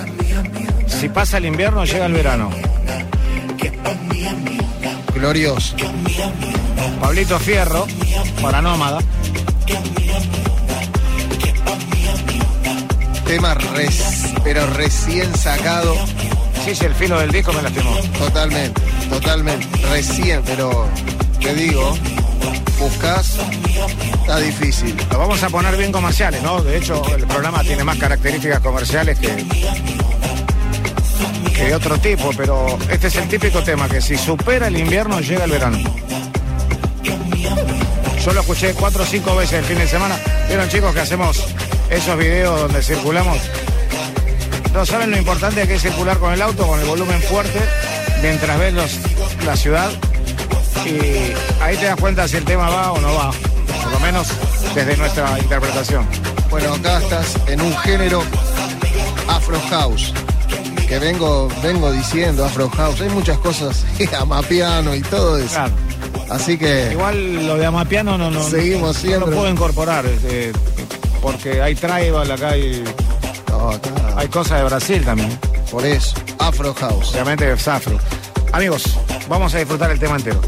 Si pasa el invierno, llega el verano. Glorioso. Pablito Fierro, para Nómada. Tema res- pero recién sacado. Sí, sí, el filo del disco me lastimó. Totalmente, totalmente. Recién, pero te digo, buscas, está difícil. Lo vamos a poner bien comerciales, ¿no? De hecho, el programa tiene más características comerciales que, que otro tipo, pero este es el típico tema que si supera el invierno llega el verano. Yo lo escuché cuatro o cinco veces el fin de semana. ¿Vieron chicos que hacemos esos videos donde circulamos? No saben lo importante que es circular con el auto, con el volumen fuerte, mientras ves los- la ciudad. Y ahí te das cuenta si el tema va o no va. Menos desde nuestra interpretación. Bueno, acá estás en un género Afro House. Que vengo, vengo diciendo Afro House. Hay muchas cosas, amapiano y todo eso. Claro. Así que Igual lo de Amapiano no, no, Seguimos no siempre. lo puedo incorporar, eh, porque hay tribal acá, no, acá, hay cosas de Brasil también. por eso, Afro House. Obviamente es afro. Amigos, vamos a disfrutar el tema entero.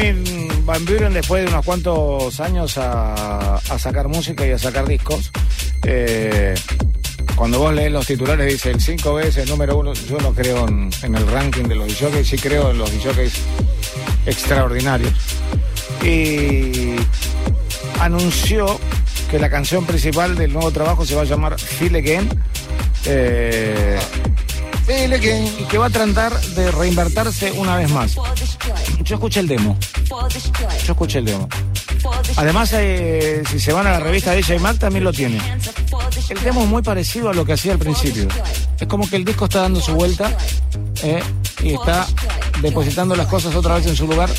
Armin Van Buren después de unos cuantos años a, a sacar música y a sacar discos. Eh, cuando vos lees los titulares dice el 5 veces número uno, yo no creo en, en el ranking de los jockeys, sí creo en los jockeys extraordinarios. Y anunció que la canción principal del nuevo trabajo se va a llamar Feel Again. Eh, y que va a tratar de reinvertirse una vez más. Yo escuché el demo. Yo escuché el demo. Además, eh, si se van a la revista DJ Mac, también lo tiene. El demo es muy parecido a lo que hacía al principio. Es como que el disco está dando su vuelta eh, y está depositando las cosas otra vez en su lugar,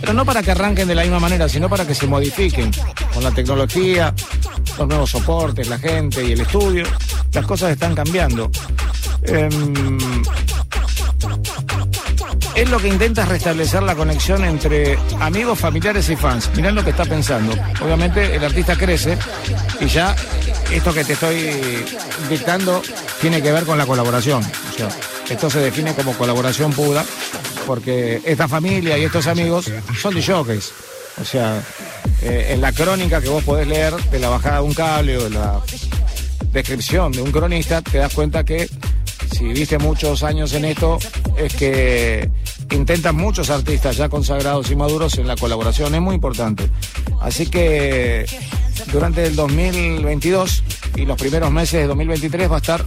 pero no para que arranquen de la misma manera, sino para que se modifiquen con la tecnología, los nuevos soportes, la gente y el estudio. Las cosas están cambiando. Em, él lo que intenta es restablecer la conexión entre amigos, familiares y fans. Mirá lo que está pensando. Obviamente el artista crece y ya esto que te estoy dictando tiene que ver con la colaboración. O sea, esto se define como colaboración pura porque esta familia y estos amigos son de jockeys. O sea, eh, en la crónica que vos podés leer de la bajada de un cable o de la descripción de un cronista, te das cuenta que si viste muchos años en esto, es que intentan muchos artistas ya consagrados y maduros en la colaboración, es muy importante. Así que durante el 2022 y los primeros meses de 2023 va a estar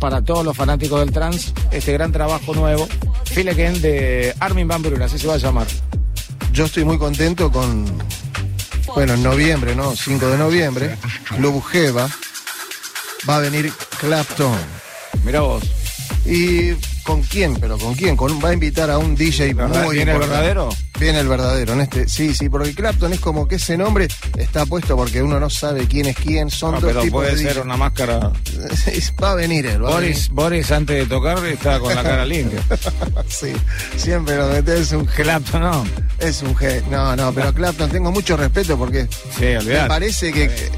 para todos los fanáticos del trans este gran trabajo nuevo, Feel Again de Armin Van Buren, así se va a llamar. Yo estoy muy contento con, bueno, en noviembre, ¿no? 5 de noviembre, Club Jeva, va a venir Clapton. Mira vos. ¿Y con quién? ¿Pero con quién? Con, va a invitar a un DJ muy ¿Viene el verdadero? Viene el verdadero, en este, sí, sí, porque Clapton es como que ese nombre está puesto porque uno no sabe quién es quién, son No, dos pero tipos puede de ser DJ. una máscara. va a venir él, va a Boris, Boris antes de tocar está con la cara limpia. sí, siempre lo metes un Clapton, no. Es un G. No, no, pero Clapton tengo mucho respeto porque Sí, me olvidate. parece que que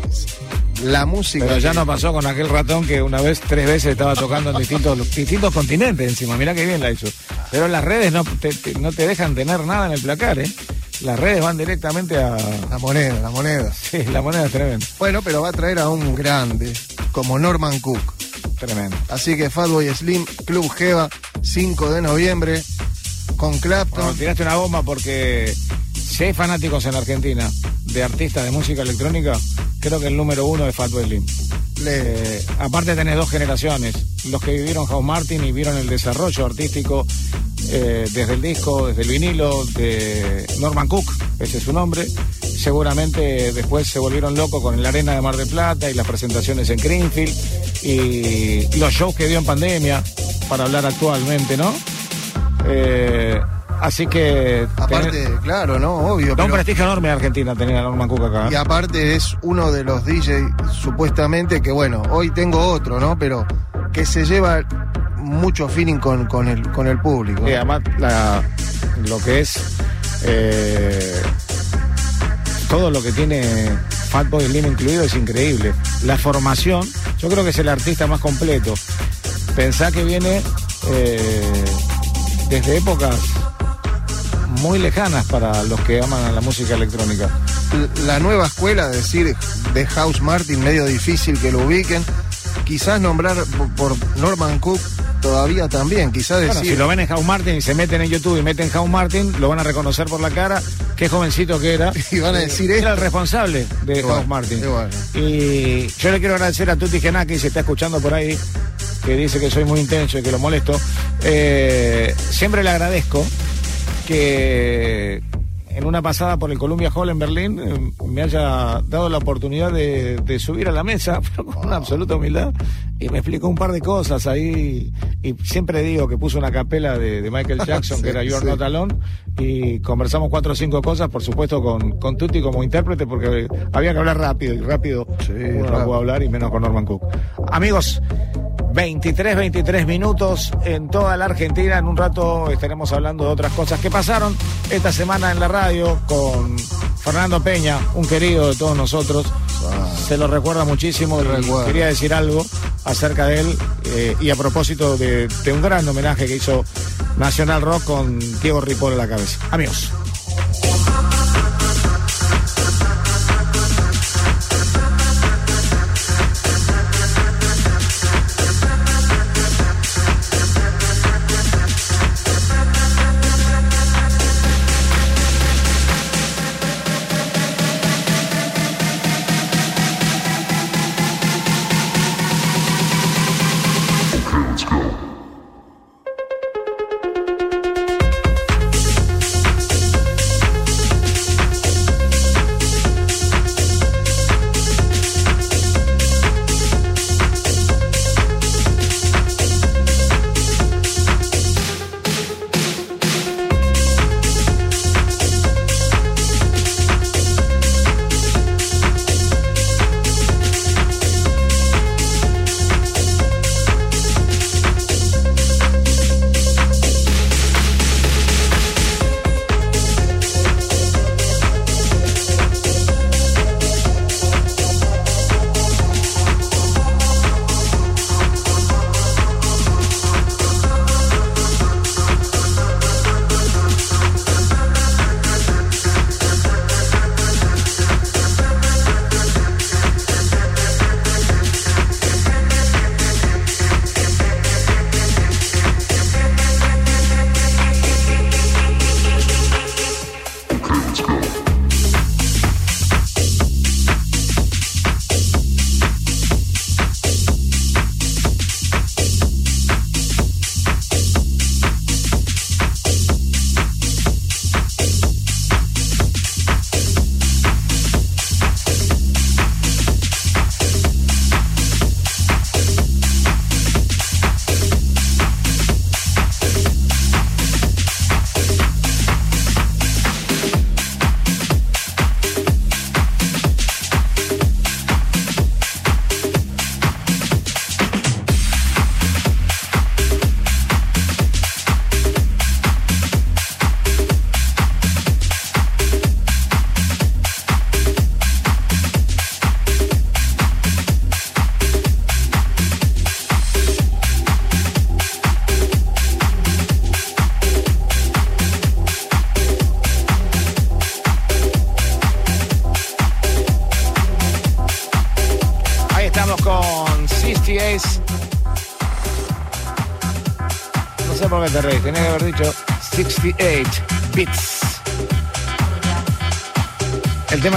la música. Pero ya no pasó con aquel ratón que una vez, tres veces estaba tocando en distintos, distintos continentes encima. Mirá que bien la hizo. Pero las redes no te, te- no te dejan tener nada en el placar, ¿eh? Las redes van directamente a... La moneda, la moneda. Sí, la moneda es tremenda. Bueno, pero va a traer a un grande como Norman Cook. Tremendo. Así que Fatboy Slim, Club Jeva, 5 de noviembre, con Clapton. Bueno, tiraste una bomba porque si hay fanáticos en Argentina de artistas de música electrónica, creo que el número uno es Fatboy Slim. Le- Eh, aparte tenés dos generaciones, los que vivieron House Martin y vieron el desarrollo artístico eh, desde el disco, desde el vinilo de Norman Cook, ese es su nombre. Seguramente después se volvieron locos con la arena de Mar del Plata y las presentaciones en Greenfield y los shows que dio en pandemia, para hablar actualmente, ¿no? Eh, así que... Aparte, tenés- claro, ¿no? Obvio. da un pero- prestigio enorme a Argentina tener a Norman Cook acá. Y aparte es uno de los DJ supuestamente que, bueno, hoy tengo otro, ¿no? Pero que se lleva mucho feeling con, con, el, con el público. Y además la- lo que es eh, todo lo que tiene Fatboy Slim incluido es increíble. La formación, yo creo que es el artista más completo. Pensá que viene eh, desde épocas muy lejanas para los que aman a la música electrónica. La nueva escuela, es decir, de House Martin, medio difícil que lo ubiquen. Quizás nombrar por- Norman Cook todavía también, quizás Bueno, decir... si lo ven en House Martin y se meten en YouTube y meten House Martin, lo van a reconocer por la cara, qué jovencito que era. Y van a decir Era esto. el responsable de Igual, House Martin. igual. Y yo le quiero agradecer a Tuti Genaki, si está escuchando por ahí, que dice que soy muy intenso y que lo molesto. Eh, siempre le agradezco que en una pasada por el Columbia Hall en Berlín eh, me haya dado la oportunidad de, de subir a la mesa pero con una absoluta humildad y me explicó un par de cosas ahí y siempre digo que puso una capela de, de Michael Jackson que Sí, era You're sí. Not Alone y conversamos cuatro o cinco cosas por supuesto con, con Tutti como intérprete porque había que hablar rápido y rápido uno no puede hablar y menos con Norman Cook amigos 23, 23 minutos en toda la Argentina. En un rato estaremos hablando de otras cosas que pasaron esta semana en la radio con Fernando Peña, un querido de todos nosotros. Se lo recuerda muchísimo y Recuerdo. quería decir algo acerca de él eh, y a propósito de, de un gran homenaje que hizo Nacional Rock con Diego Ripoll a la cabeza. Amigos.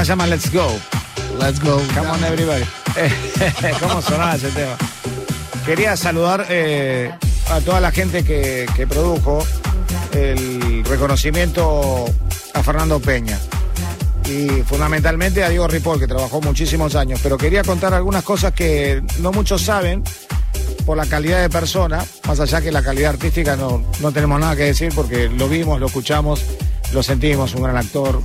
Llama Let's Go. Let's go. Come on everybody. ¿Cómo sonaba ese tema? Quería saludar eh, a toda la gente que, que produjo el reconocimiento a Fernando Peña y fundamentalmente a Diego Ripoll, que trabajó muchísimos años. Pero quería contar algunas cosas que no muchos saben por la calidad de persona, más allá que la calidad artística no, no tenemos nada que decir porque lo vimos, lo escuchamos, lo sentimos, un gran actor,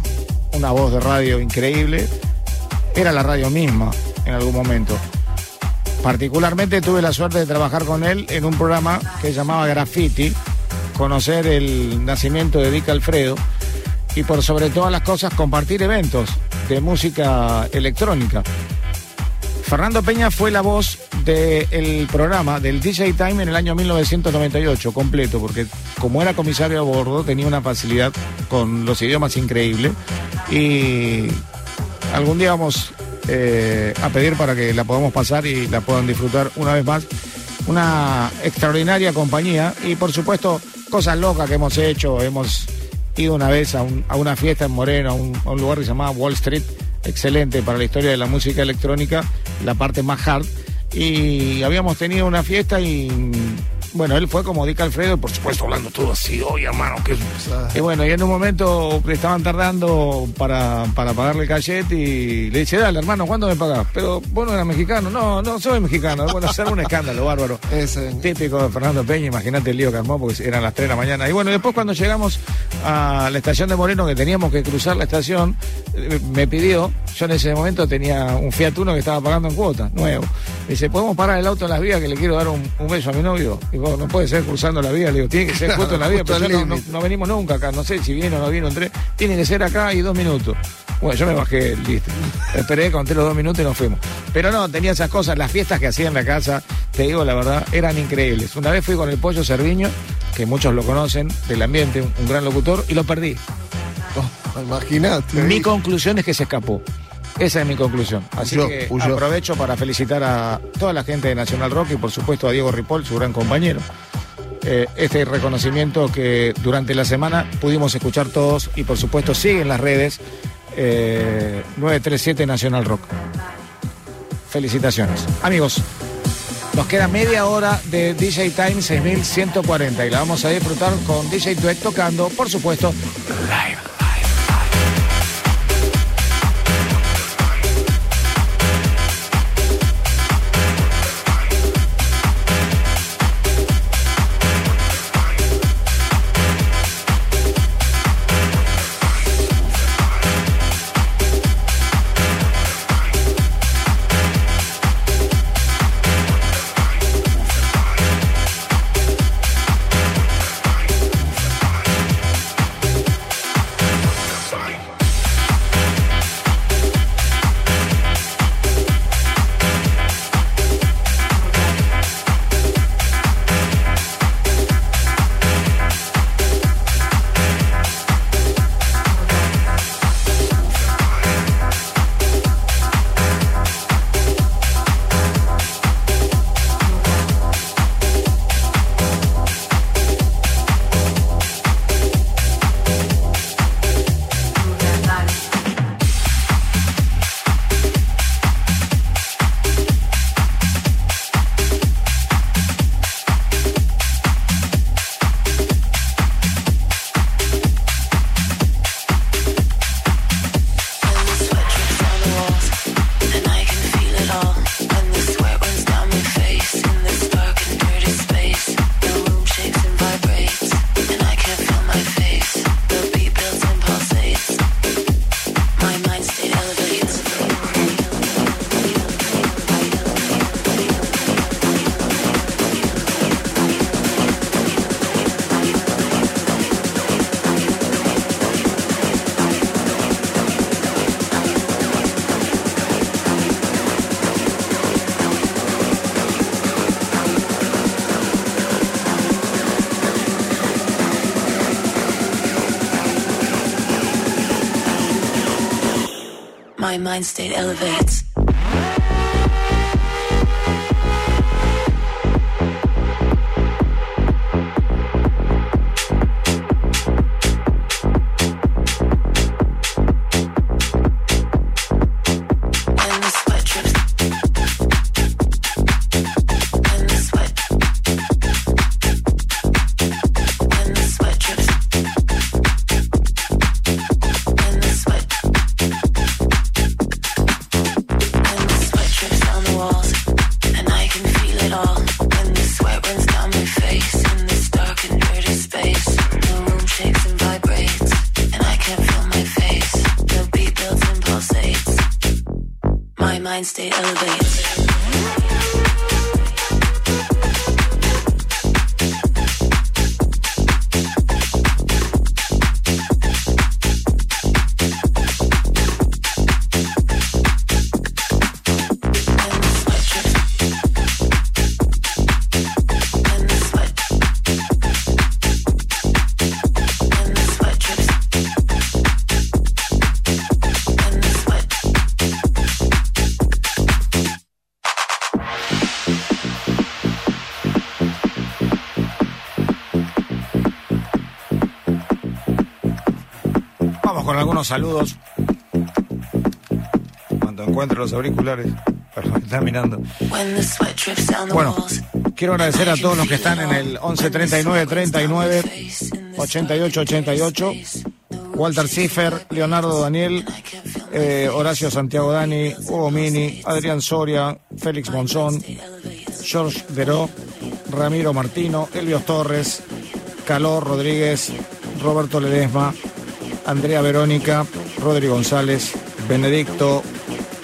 una voz de radio increíble. Era la radio misma en algún momento. Particularmente tuve la suerte de trabajar con él en un programa que se llamaba Graffiti, conocer el nacimiento de Dick Alfredo y por sobre todas las cosas compartir eventos de música electrónica. Fernando Peña fue la voz del programa del DJ Time en el año 1998, completo, porque como era comisario a bordo tenía una facilidad con los idiomas increíble y algún día vamos eh, a pedir para que la podamos pasar y la puedan disfrutar una vez más. Una extraordinaria compañía y por supuesto cosas locas que hemos hecho. Hemos ido una vez a una fiesta en Moreno, a un, a un lugar que se llamaba Wall Street, excelente para la historia de la música electrónica, la parte más hard. Y habíamos tenido una fiesta y bueno, él fue como Dick Alfredo, por supuesto hablando todo así, oye hermano, que y bueno, y en un momento le estaban tardando para, para pagarle el cachet y le dice, dale hermano, ¿cuándo me pagás? Pero vos no eras mexicano, no, no soy mexicano, bueno, hacer un escándalo, bárbaro. Típico de Fernando Peña, imagínate el lío que armó porque eran las 3 de la mañana. Y bueno, después cuando llegamos a la estación de Moreno, que teníamos que cruzar la estación, me pidió, yo en ese momento tenía un Fiat Uno que estaba pagando en cuota, nuevo. Me dice, ¿podemos parar el auto en las vías que le quiero dar un, un beso a mi novio? No puede ser cruzando la vía, le digo, tiene que ser justo en la vía, pero yo no, no- no venimos nunca acá, no sé si viene o no viene un tren, tiene que ser acá y dos minutos. Bueno, yo me bajé, listo. Esperé, conté los dos minutos y nos fuimos. Pero no, tenía esas cosas, las fiestas que hacía en la casa, te digo la verdad, eran increíbles. Una vez fui con el Pollo Cerviño, que muchos lo conocen, del ambiente, un, un gran locutor, y lo perdí. Imagínate. Mi conclusión es que se escapó. Esa es mi conclusión. Así que aprovecho para felicitar a toda la gente de Nacional Rock y por supuesto a Diego Ripoll, su gran compañero. Eh, este reconocimiento que durante la semana pudimos escuchar todos y por supuesto sigue en las redes eh, 937 Nacional Rock. Felicitaciones. Amigos, nos queda media hora de DJ Time 6140 y la vamos a disfrutar con DJ Tuek tocando, por supuesto, live. Mind state elevates. Saludos. Cuando encuentre los auriculares. Perdón, está mirando. Bueno, quiero agradecer a todos los que están en el 11 39 39 88 88. Walter Ciffer, Leonardo Daniel, eh, Horacio Santiago Dani, Hugo Mini, Adrián Soria, Félix Monzón, George Deró, Ramiro Martino, Elvios Torres, Calor Rodríguez, Roberto Ledesma, Andrea Verónica, Rodri González, Benedicto,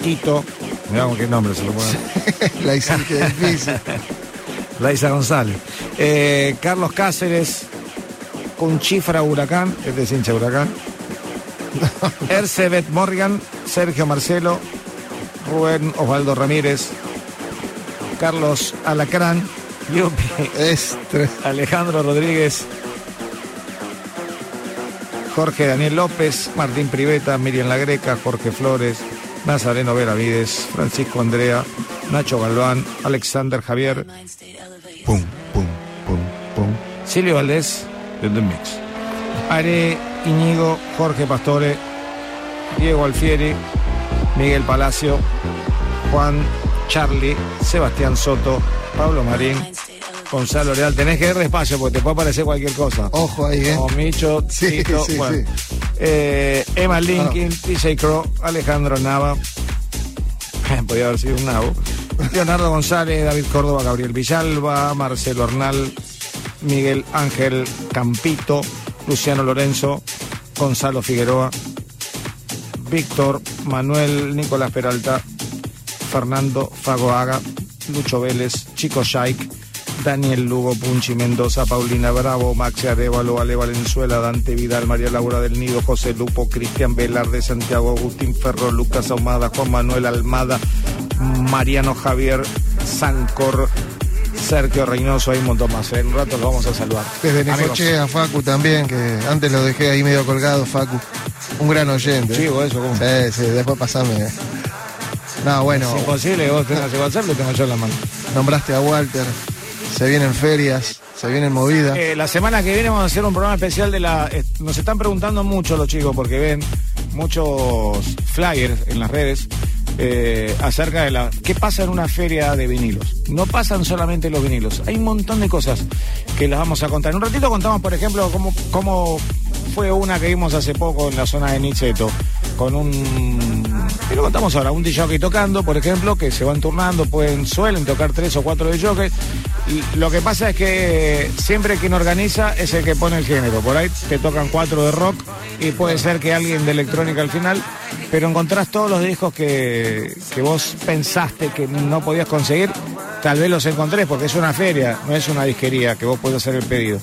Tito, mirá con qué nombre se lo ponen. La hice que difícil. Laisa González. Eh, Carlos Cáceres, Conchifra Huracán, este es hincha Huracán. Ercebet Morgan, Sergio Marcelo, Rubén Osvaldo Ramírez, Carlos Alacrán, Yupi, Alejandro Rodríguez, Jorge Daniel López, Martín Priveta, Miriam La Greca, Jorge Flores, Nazareno Veravides, Francisco Andrea, Nacho Galván, Alexander Javier, pum, pum, pum, pum, Silvio Valdés, de The Mix, Are Iñigo, Jorge Pastore, Diego Alfieri, Miguel Palacio, Juan Charlie, Sebastián Soto, Pablo Marín, Gonzalo Leal. Tenés que ir despacio porque te puede aparecer cualquier cosa. Ojo ahí, ¿eh? Como Micho, Sí, Tito, sí, bueno. sí. Eh, Emma Linkin, DJ Crow, Alejandro Nava. Podría haber sido un nabo. Leonardo González, David Córdoba, Gabriel Villalba, Marcelo Arnal, Miguel Ángel Campito, Luciano Lorenzo, Gonzalo Figueroa, Víctor, Manuel Nicolás Peralta, Fernando Fagoaga, Lucho Vélez, Chico Shaik, Daniel Lugo, Punchi Mendoza, Paulina Bravo, Maxi Arevalo, Ale Valenzuela, Dante Vidal, María Laura del Nido, José Lupo, Cristian Velarde, Santiago Agustín Ferro, Lucas Ahumada, Juan Manuel Almada, Mariano Javier Sancor, Sergio Reynoso, hay un montón más. En un rato los vamos a saludar. Desde. Necoche a Facu también, que antes lo dejé ahí medio colgado, Facu. Un gran oyente. Sí, vos eso, ¿cómo? Sí, sí, después pasame. No, bueno, Es imposible vos tengas que WhatsApp, lo tengo yo en la mano. nombraste a Walter. Se vienen ferias, se vienen movidas. Eh, la semana que viene vamos a hacer un programa especial de la. eh, nos están preguntando mucho los chicos porque ven muchos flyers en las redes eh, acerca de la. ¿Qué pasa en una feria de vinilos? No pasan solamente los vinilos, hay un montón de cosas que las vamos a contar. En un ratito contamos, por ejemplo, cómo, cómo fue una que vimos hace poco en la zona de Nicheto con un. Y lo contamos ahora, un DJ tocando, por ejemplo, que se van turnando, pueden, suelen tocar tres o cuatro de Y lo que pasa es que siempre quien organiza es el que pone el género. Por ahí te tocan cuatro de rock y puede ser que alguien de electrónica al final, pero encontrás todos los discos que, que vos pensaste que no podías conseguir, tal vez los encontrés, porque es una feria, no es una disquería que vos podés hacer el pedido.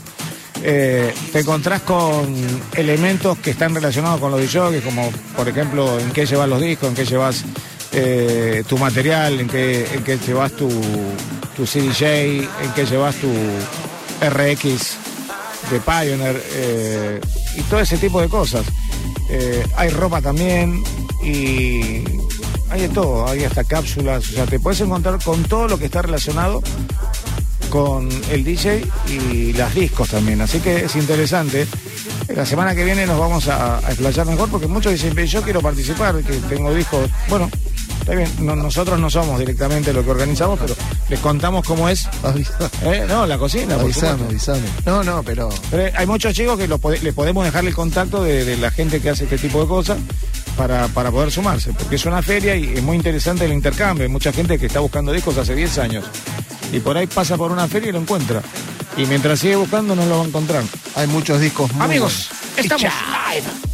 Eh, te encontrás con elementos que están relacionados con los DJs, como por ejemplo en qué llevas los discos, en qué llevas eh, tu material, en qué, en qué llevas tu, tu CDJ, en qué llevas tu RX de Pioneer eh, y todo ese tipo de cosas. Hay ropa también y hay de todo, hay hasta cápsulas, o sea, te puedes encontrar con todo lo que está relacionado con el DJ y las discos también. Así que es interesante. La semana que viene nos vamos a, a explayar mejor porque muchos dicen, "Ve, yo quiero participar, que tengo discos. Bueno, está bien, no- nosotros no somos directamente lo que organizamos, pero les contamos cómo es. ¿Eh? No, la cocina. Avisame, avisame. No, no, pero Pero hay muchos chicos que los pode- le podemos dejar el contacto de, de la gente que hace este tipo de cosas para, para poder sumarse, porque es una feria y es muy interesante el intercambio. Hay mucha gente que está buscando discos hace 10 años y por ahí pasa por una feria y lo encuentra. Y mientras sigue buscando no lo va a encontrar. hay muchos discos muy Amigos, buenos. estamos live.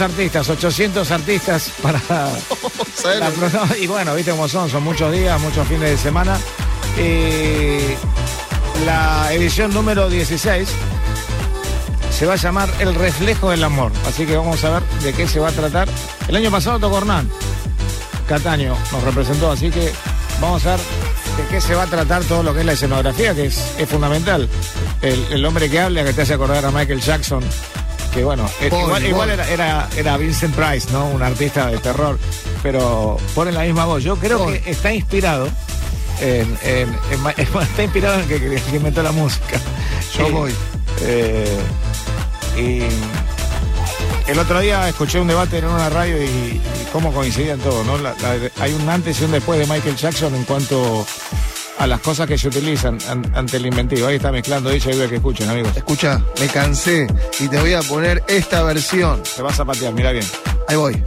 Artistas, 800 artistas para la pro- y bueno, viste cómo son, son muchos días, muchos fines de semana. Eh, la edición número 16 se va a llamar El reflejo del amor, así que vamos a ver de qué se va a tratar. El año pasado tocó Hernán, Cataño nos representó, así que vamos a ver de qué se va a tratar todo lo que es la escenografía, que es, es fundamental. El, el hombre que habla, que te hace acordar a Michael Jackson, que bueno, igual, era, era, era Vincent Price, ¿no? Un artista de terror, pero pone la misma voz. Yo creo que está inspirado en, en- en está inspirado en el que, que inventó la música. Yo voy. eh, y El otro día escuché un debate en una radio y, y cómo coincidían todos, ¿no? La- la- hay un antes y un después de Michael Jackson en cuanto a las cosas que se utilizan an- ante el inventivo. Ahí está mezclando ella y que escuchen, amigos. Escucha, me cansé y te voy a poner esta versión. Te vas a patear, mira bien. Ahí voy.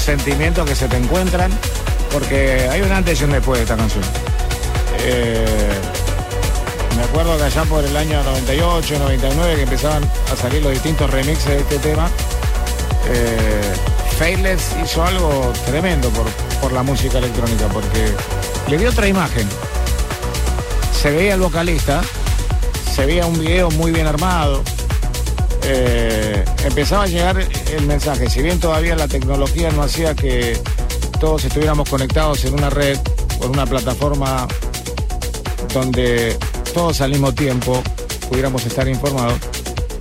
Sentimientos que se te encuentran, porque hay un antes y un después de esta canción. Eh, me acuerdo que allá por el año 98, 99, que empezaban a salir los distintos remixes de este tema, eh, Faithless hizo algo tremendo por, por la música electrónica, porque le dio otra imagen. Se veía el vocalista, se veía un video muy bien armado, eh, empezaba a llegar el mensaje, si bien todavía la tecnología no hacía que todos estuviéramos conectados en una red o en una plataforma donde todos al mismo tiempo pudiéramos estar informados,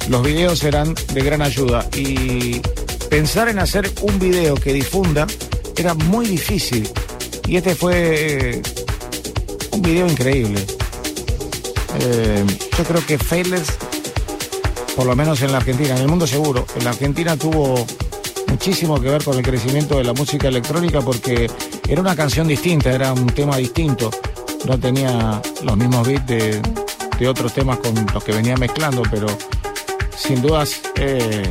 los videos eran de gran ayuda. Y pensar en hacer un video que difunda era muy difícil. Y este fue eh, un video increíble. Eh, yo creo que Faithless por lo menos en la Argentina, en el mundo seguro. En la Argentina tuvo muchísimo que ver con el crecimiento de la música electrónica porque era una canción distinta, era un tema distinto. No tenía los mismos beats de, otros temas con los que venía mezclando, pero sin dudas eh,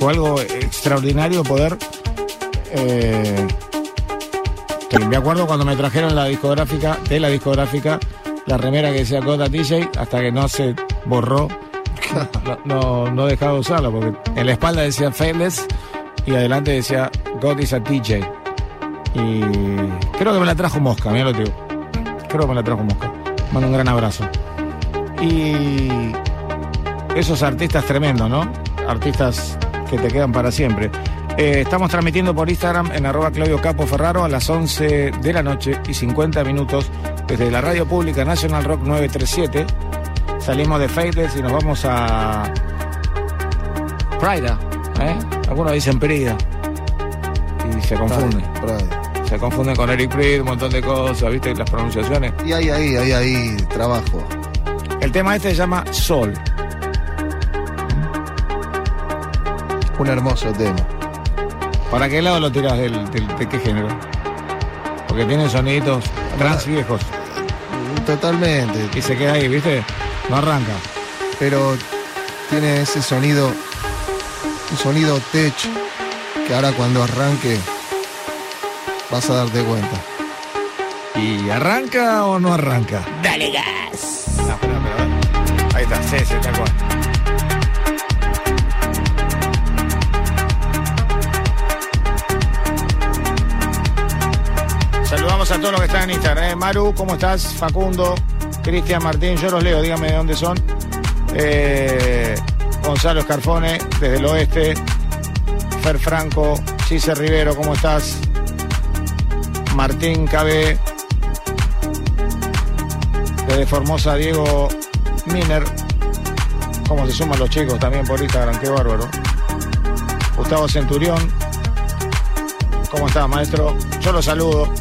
fue algo extraordinario poder... eh, me acuerdo cuando me trajeron la discográfica, de la discográfica, la remera que decía Coda DJ, hasta que no se borró no, no, dejaba de usarla porque en la espalda decía Faithless y adelante decía God is a DJ. Y creo que me la trajo Mosca, mira lo que digo. Creo que me la trajo Mosca. Mando un gran abrazo. Y esos artistas tremendos, ¿no? Artistas que te quedan para siempre. Eh, estamos transmitiendo por Instagram en arroba Claudio Capo Ferraro a las 11 de la noche y 50 minutos desde la radio pública National Rock 937. Salimos de Faithless y nos vamos a Prida, ¿eh? Algunos dicen Prida. Y se confunden. Se confunden con Eric Pride, un montón de cosas, ¿viste? Las pronunciaciones. Y ahí, ahí, ahí, ahí, trabajo. El tema este se llama Sol. Un hermoso tema. ¿Para qué lado lo tiras del, del- de qué género? Porque tiene soniditos trans viejos. Totalmente. Y se queda ahí, ¿viste? No arranca. Pero tiene ese sonido, un sonido tech, que ahora cuando arranque vas a darte cuenta. ¿Y arranca o no arranca? Dale gas. No, espera, espera. Ahí está, sí, sí, tal cual. Saludamos a todos los que están en Instagram. ¿eh? Maru, ¿cómo estás? Facundo, Cristian Martín, yo los leo, dígame de dónde son. Eh, Gonzalo Escarfone, desde el oeste. Fer Franco, Cise Rivero, ¿cómo estás? Martín KB, desde Formosa, Diego Miner. Cómo se suman los chicos también por Instagram, qué bárbaro. Gustavo Centurión. ¿Cómo estás, maestro? Yo lo saludo.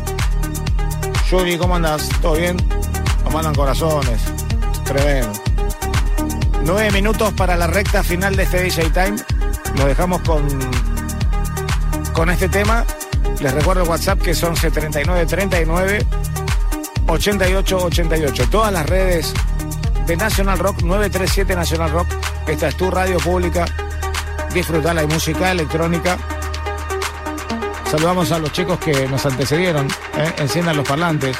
Yuri, ¿cómo andas? ¿Todo bien? Nos mandan corazones. Tremendo. Nueve minutos para la recta final de este DJ Time. Lo dejamos con, con este tema. Les recuerdo el WhatsApp que son 7939 8888. Todas las redes de National Rock, 937 National Rock. Esta es tu radio pública. Disfrutala de música electrónica. Saludamos a los chicos que nos antecedieron. ¿eh? Enciendan los parlantes.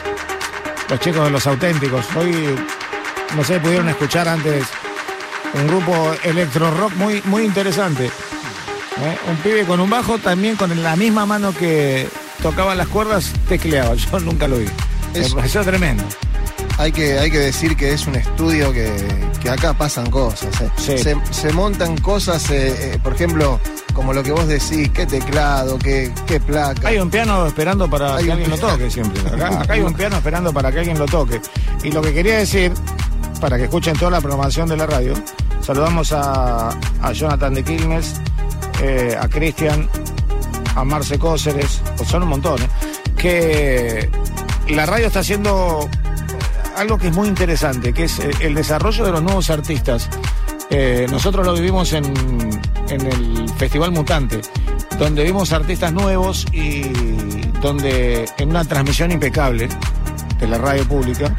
Los chicos de los auténticos. Hoy, no sé, pudieron escuchar antes un grupo electro rock muy, muy interesante. ¿eh? Un pibe con un bajo, también con la misma mano que tocaba las cuerdas, tecleaba. Yo nunca lo vi. Me pareció tremendo. Hay que, hay que decir que es un estudio que, que acá pasan cosas. eh. Sí. Se, se montan cosas, eh, por ejemplo, como lo que vos decís, qué teclado, qué, qué placa. Hay un piano esperando para Hay que alguien lo toque siempre. Acá, acá hay un piano esperando para que alguien lo toque. Y lo que quería decir, para que escuchen toda la programación de la radio, saludamos a, a Jonathan de Quilmes, eh, a Cristian, a Marce Cóceres, pues son un montón, ¿eh? que la radio está haciendo algo que es muy interesante, que es eh, el desarrollo de los nuevos artistas. Eh, nosotros lo vivimos en, en el Festival Mutante, donde vimos artistas nuevos y donde en una transmisión impecable de la radio pública,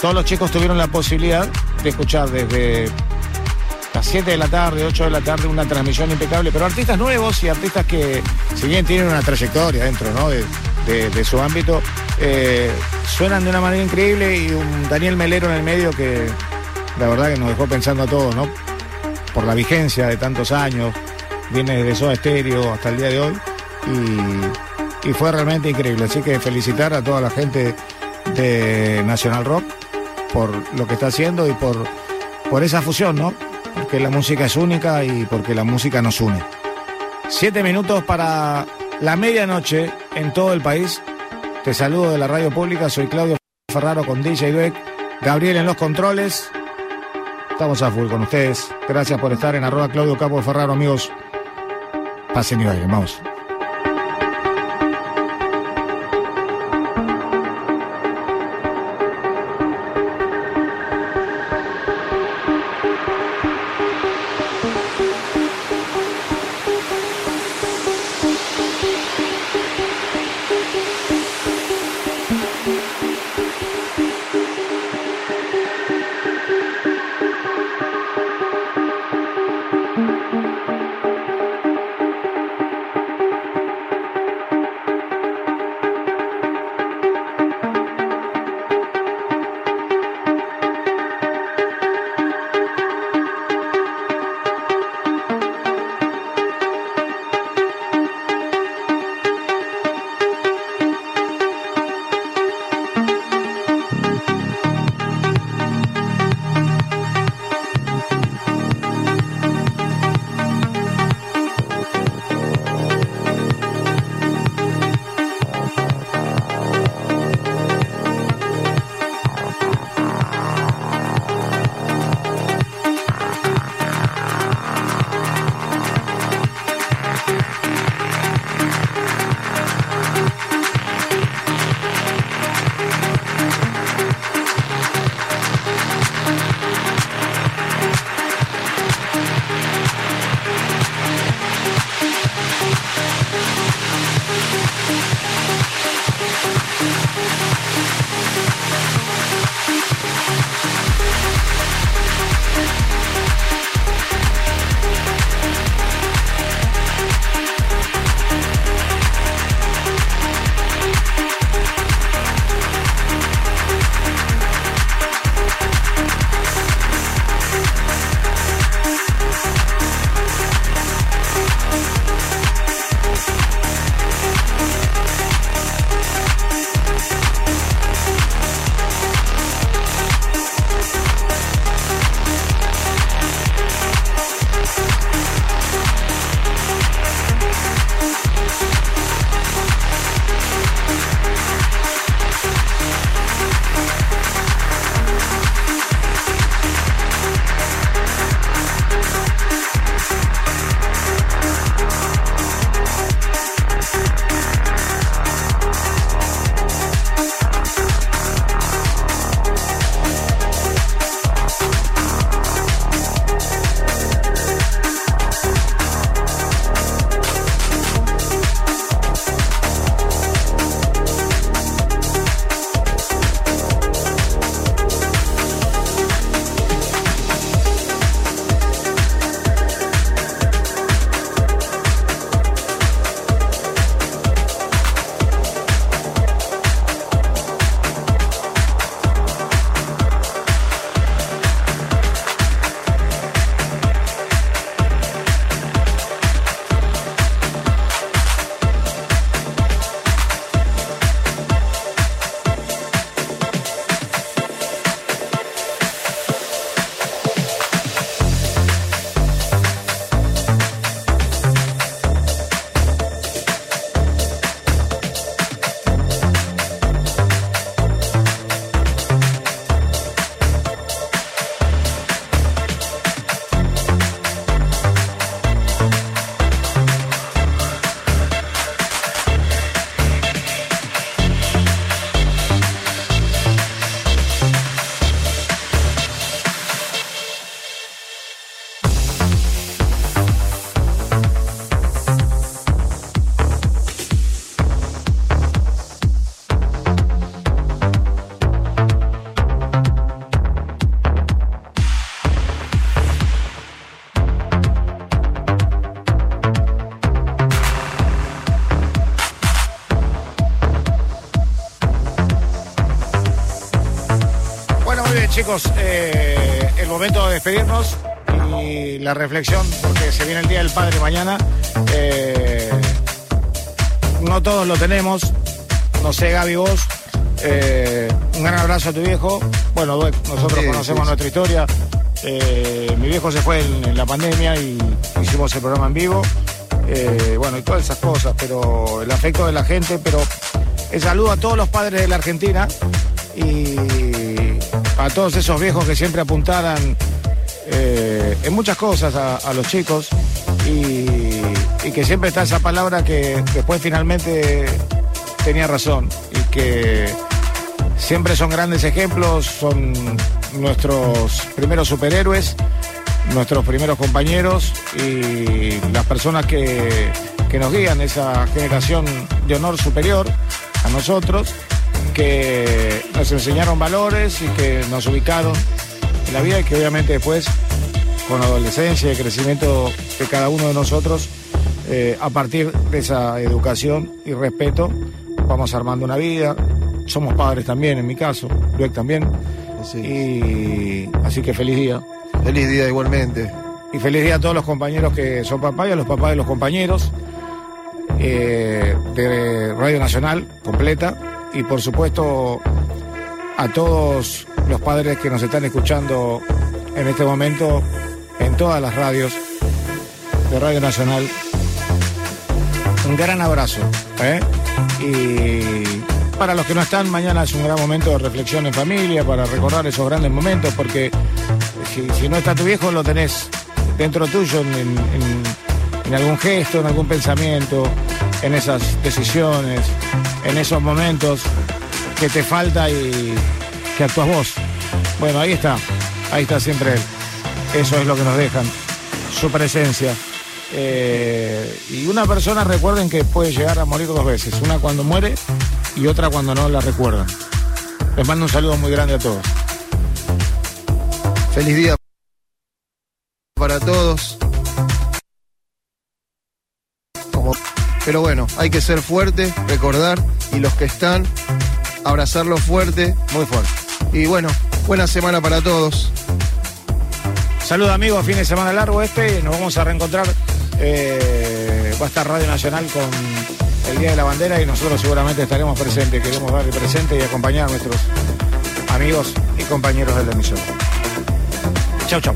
todos los chicos tuvieron la posibilidad de escuchar desde las 7 de la tarde, 8 de la tarde, una transmisión impecable, pero artistas nuevos y artistas que, si bien tienen una trayectoria dentro ¿no? de, de- su ámbito, eh, suenan de una manera increíble y un Daniel Melero en el medio que la verdad que nos dejó pensando a todos, ¿no? Por la vigencia de tantos años, viene desde Soda Stereo hasta el día de hoy y, fue realmente increíble. Así que felicitar a toda la gente de National Rock por lo que está haciendo y por, por esa fusión, ¿no? Porque la música es única y porque la música nos une. Siete minutos para la medianoche en todo el país. Te saludo de la radio pública, soy Claudio Ferraro con DJ Beck, Gabriel en los controles. Estamos a full con ustedes. Gracias por estar en arroba Claudio Capo Ferraro, amigos. Pasen y bailen, vamos. Chicos, eh, el momento de despedirnos y la reflexión, porque se viene el Día del Padre mañana. Eh, no todos lo tenemos. No sé, Gaby, vos. eh, un gran abrazo a tu viejo. Bueno, nosotros Sí, conocemos sí. nuestra historia. Eh, mi viejo se fue en, en la pandemia y hicimos el programa en vivo. Eh, bueno, y todas esas cosas, pero el afecto de la gente, pero el saludo a todos los padres de la Argentina y a todos esos viejos que siempre apuntaran eh, en muchas cosas a, los chicos y, y que siempre está esa palabra que después finalmente tenía razón y que siempre son grandes ejemplos, son nuestros primeros superhéroes, nuestros primeros compañeros y las personas que, que nos guían, esa generación de honor superior a nosotros, que nos enseñaron valores y que nos ubicaron en la vida y que obviamente después, con la adolescencia y el crecimiento de cada uno de nosotros, eh, a partir de esa educación y respeto, vamos armando una vida. Somos padres también, en mi caso, Luec también. Y así que feliz día. Feliz día igualmente. Y feliz día a todos los compañeros que son papás y a los papás de los compañeros eh, de Radio Nacional completa. Y por supuesto a todos los padres que nos están escuchando en este momento en todas las radios de Radio Nacional. Un gran abrazo. ¿eh? Y para los que no están, mañana es un gran momento de reflexión en familia, para recordar esos grandes momentos, porque si, no está tu viejo, lo tenés dentro tuyo en algún gesto, en algún pensamiento, en esas decisiones, en esos momentos que te falta y que actúas vos. Bueno, ahí está, ahí está siempre él. Eso es lo que nos dejan, su presencia. Eh, y una persona, recuerden que puede llegar a morir dos veces, una cuando muere y otra cuando no la recuerdan. Les mando un saludo muy grande a todos. Feliz día para todos. Pero bueno, hay que ser fuerte, recordar, y los que están, abrazarlos fuerte. Muy fuerte. Y bueno, buena semana para todos. Saludos amigos, fin de semana largo este, nos vamos a reencontrar. eh, va a estar Radio Nacional con el Día de la Bandera y nosotros seguramente estaremos presentes. Queremos darle presente y acompañar a nuestros amigos y compañeros de la emisión. Chau, chau.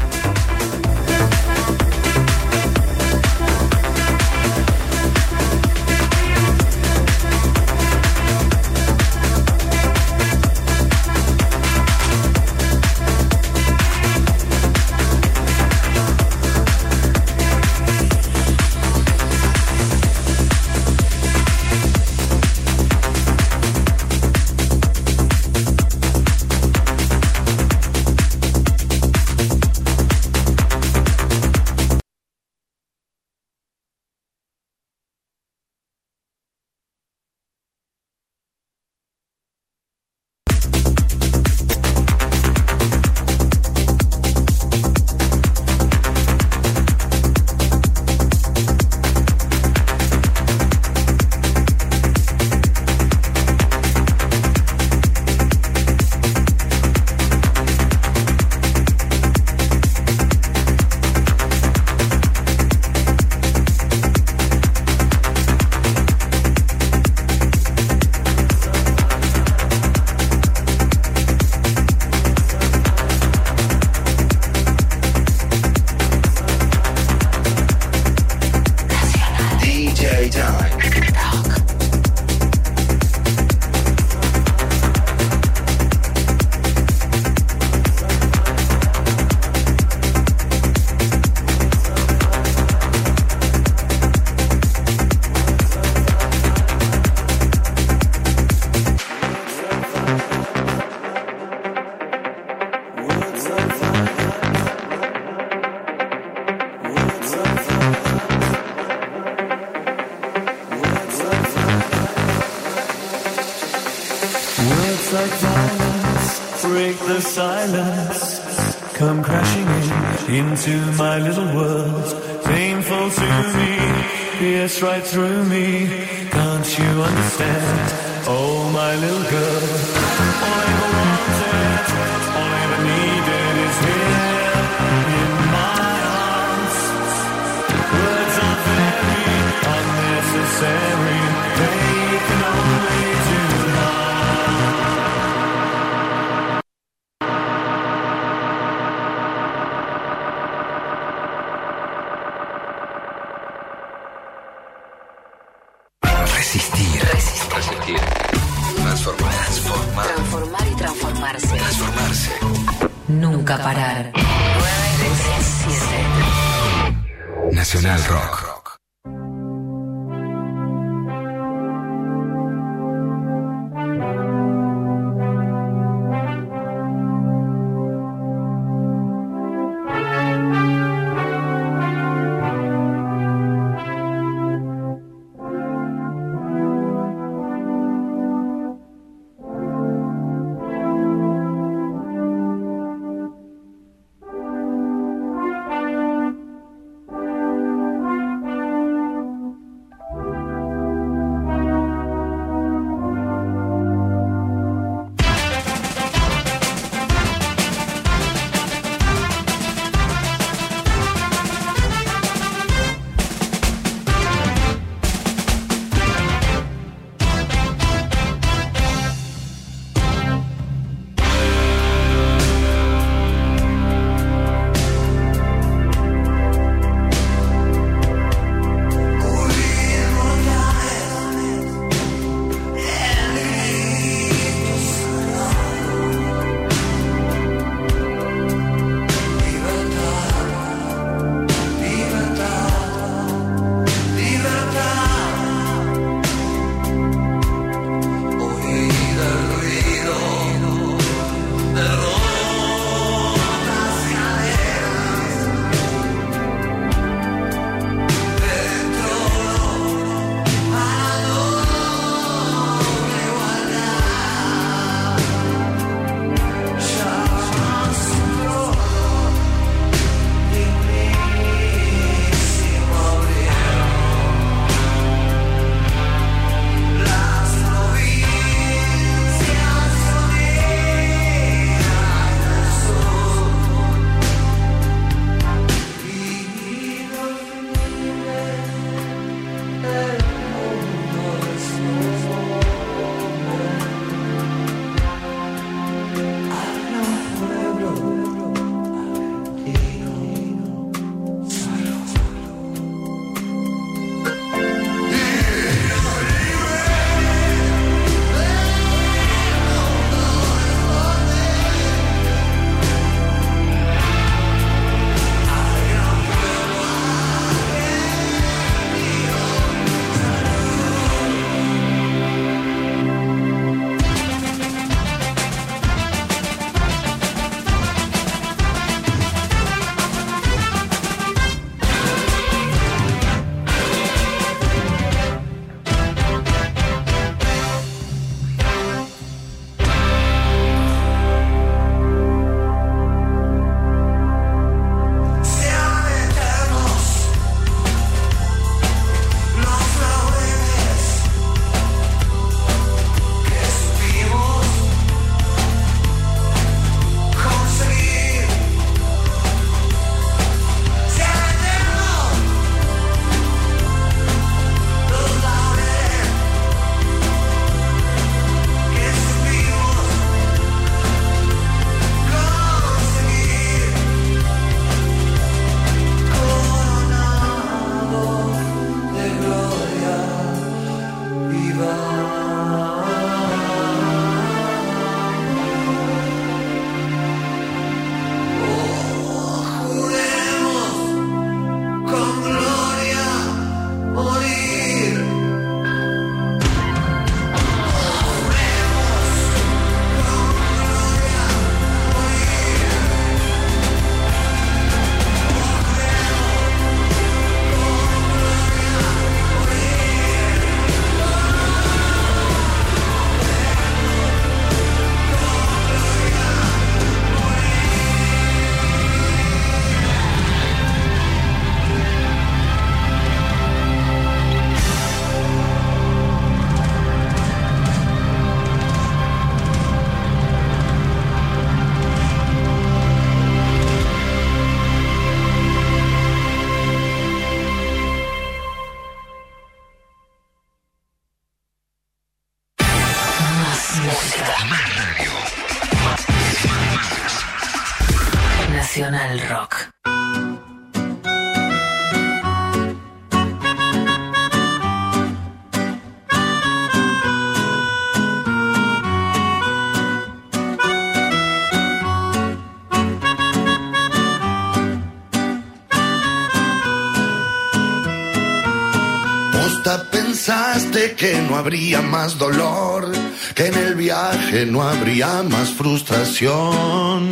Habría más dolor, que en el viaje no habría más frustración.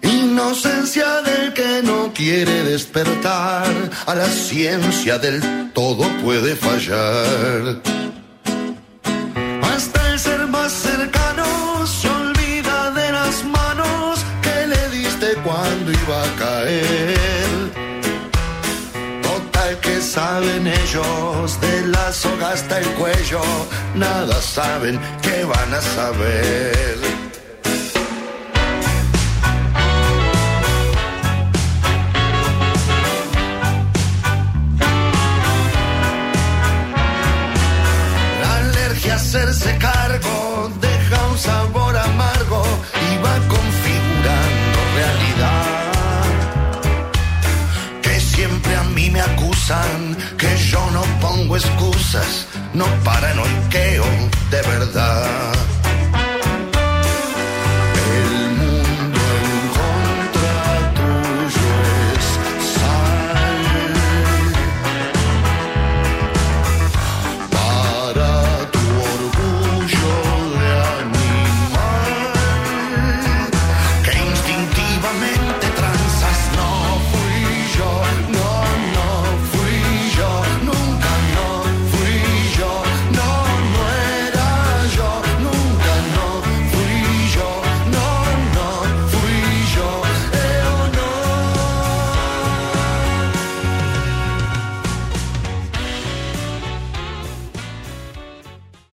Inocencia del que no quiere despertar, a la ciencia del todo puede fallar. Hasta el cuello, nada saben que van a saber.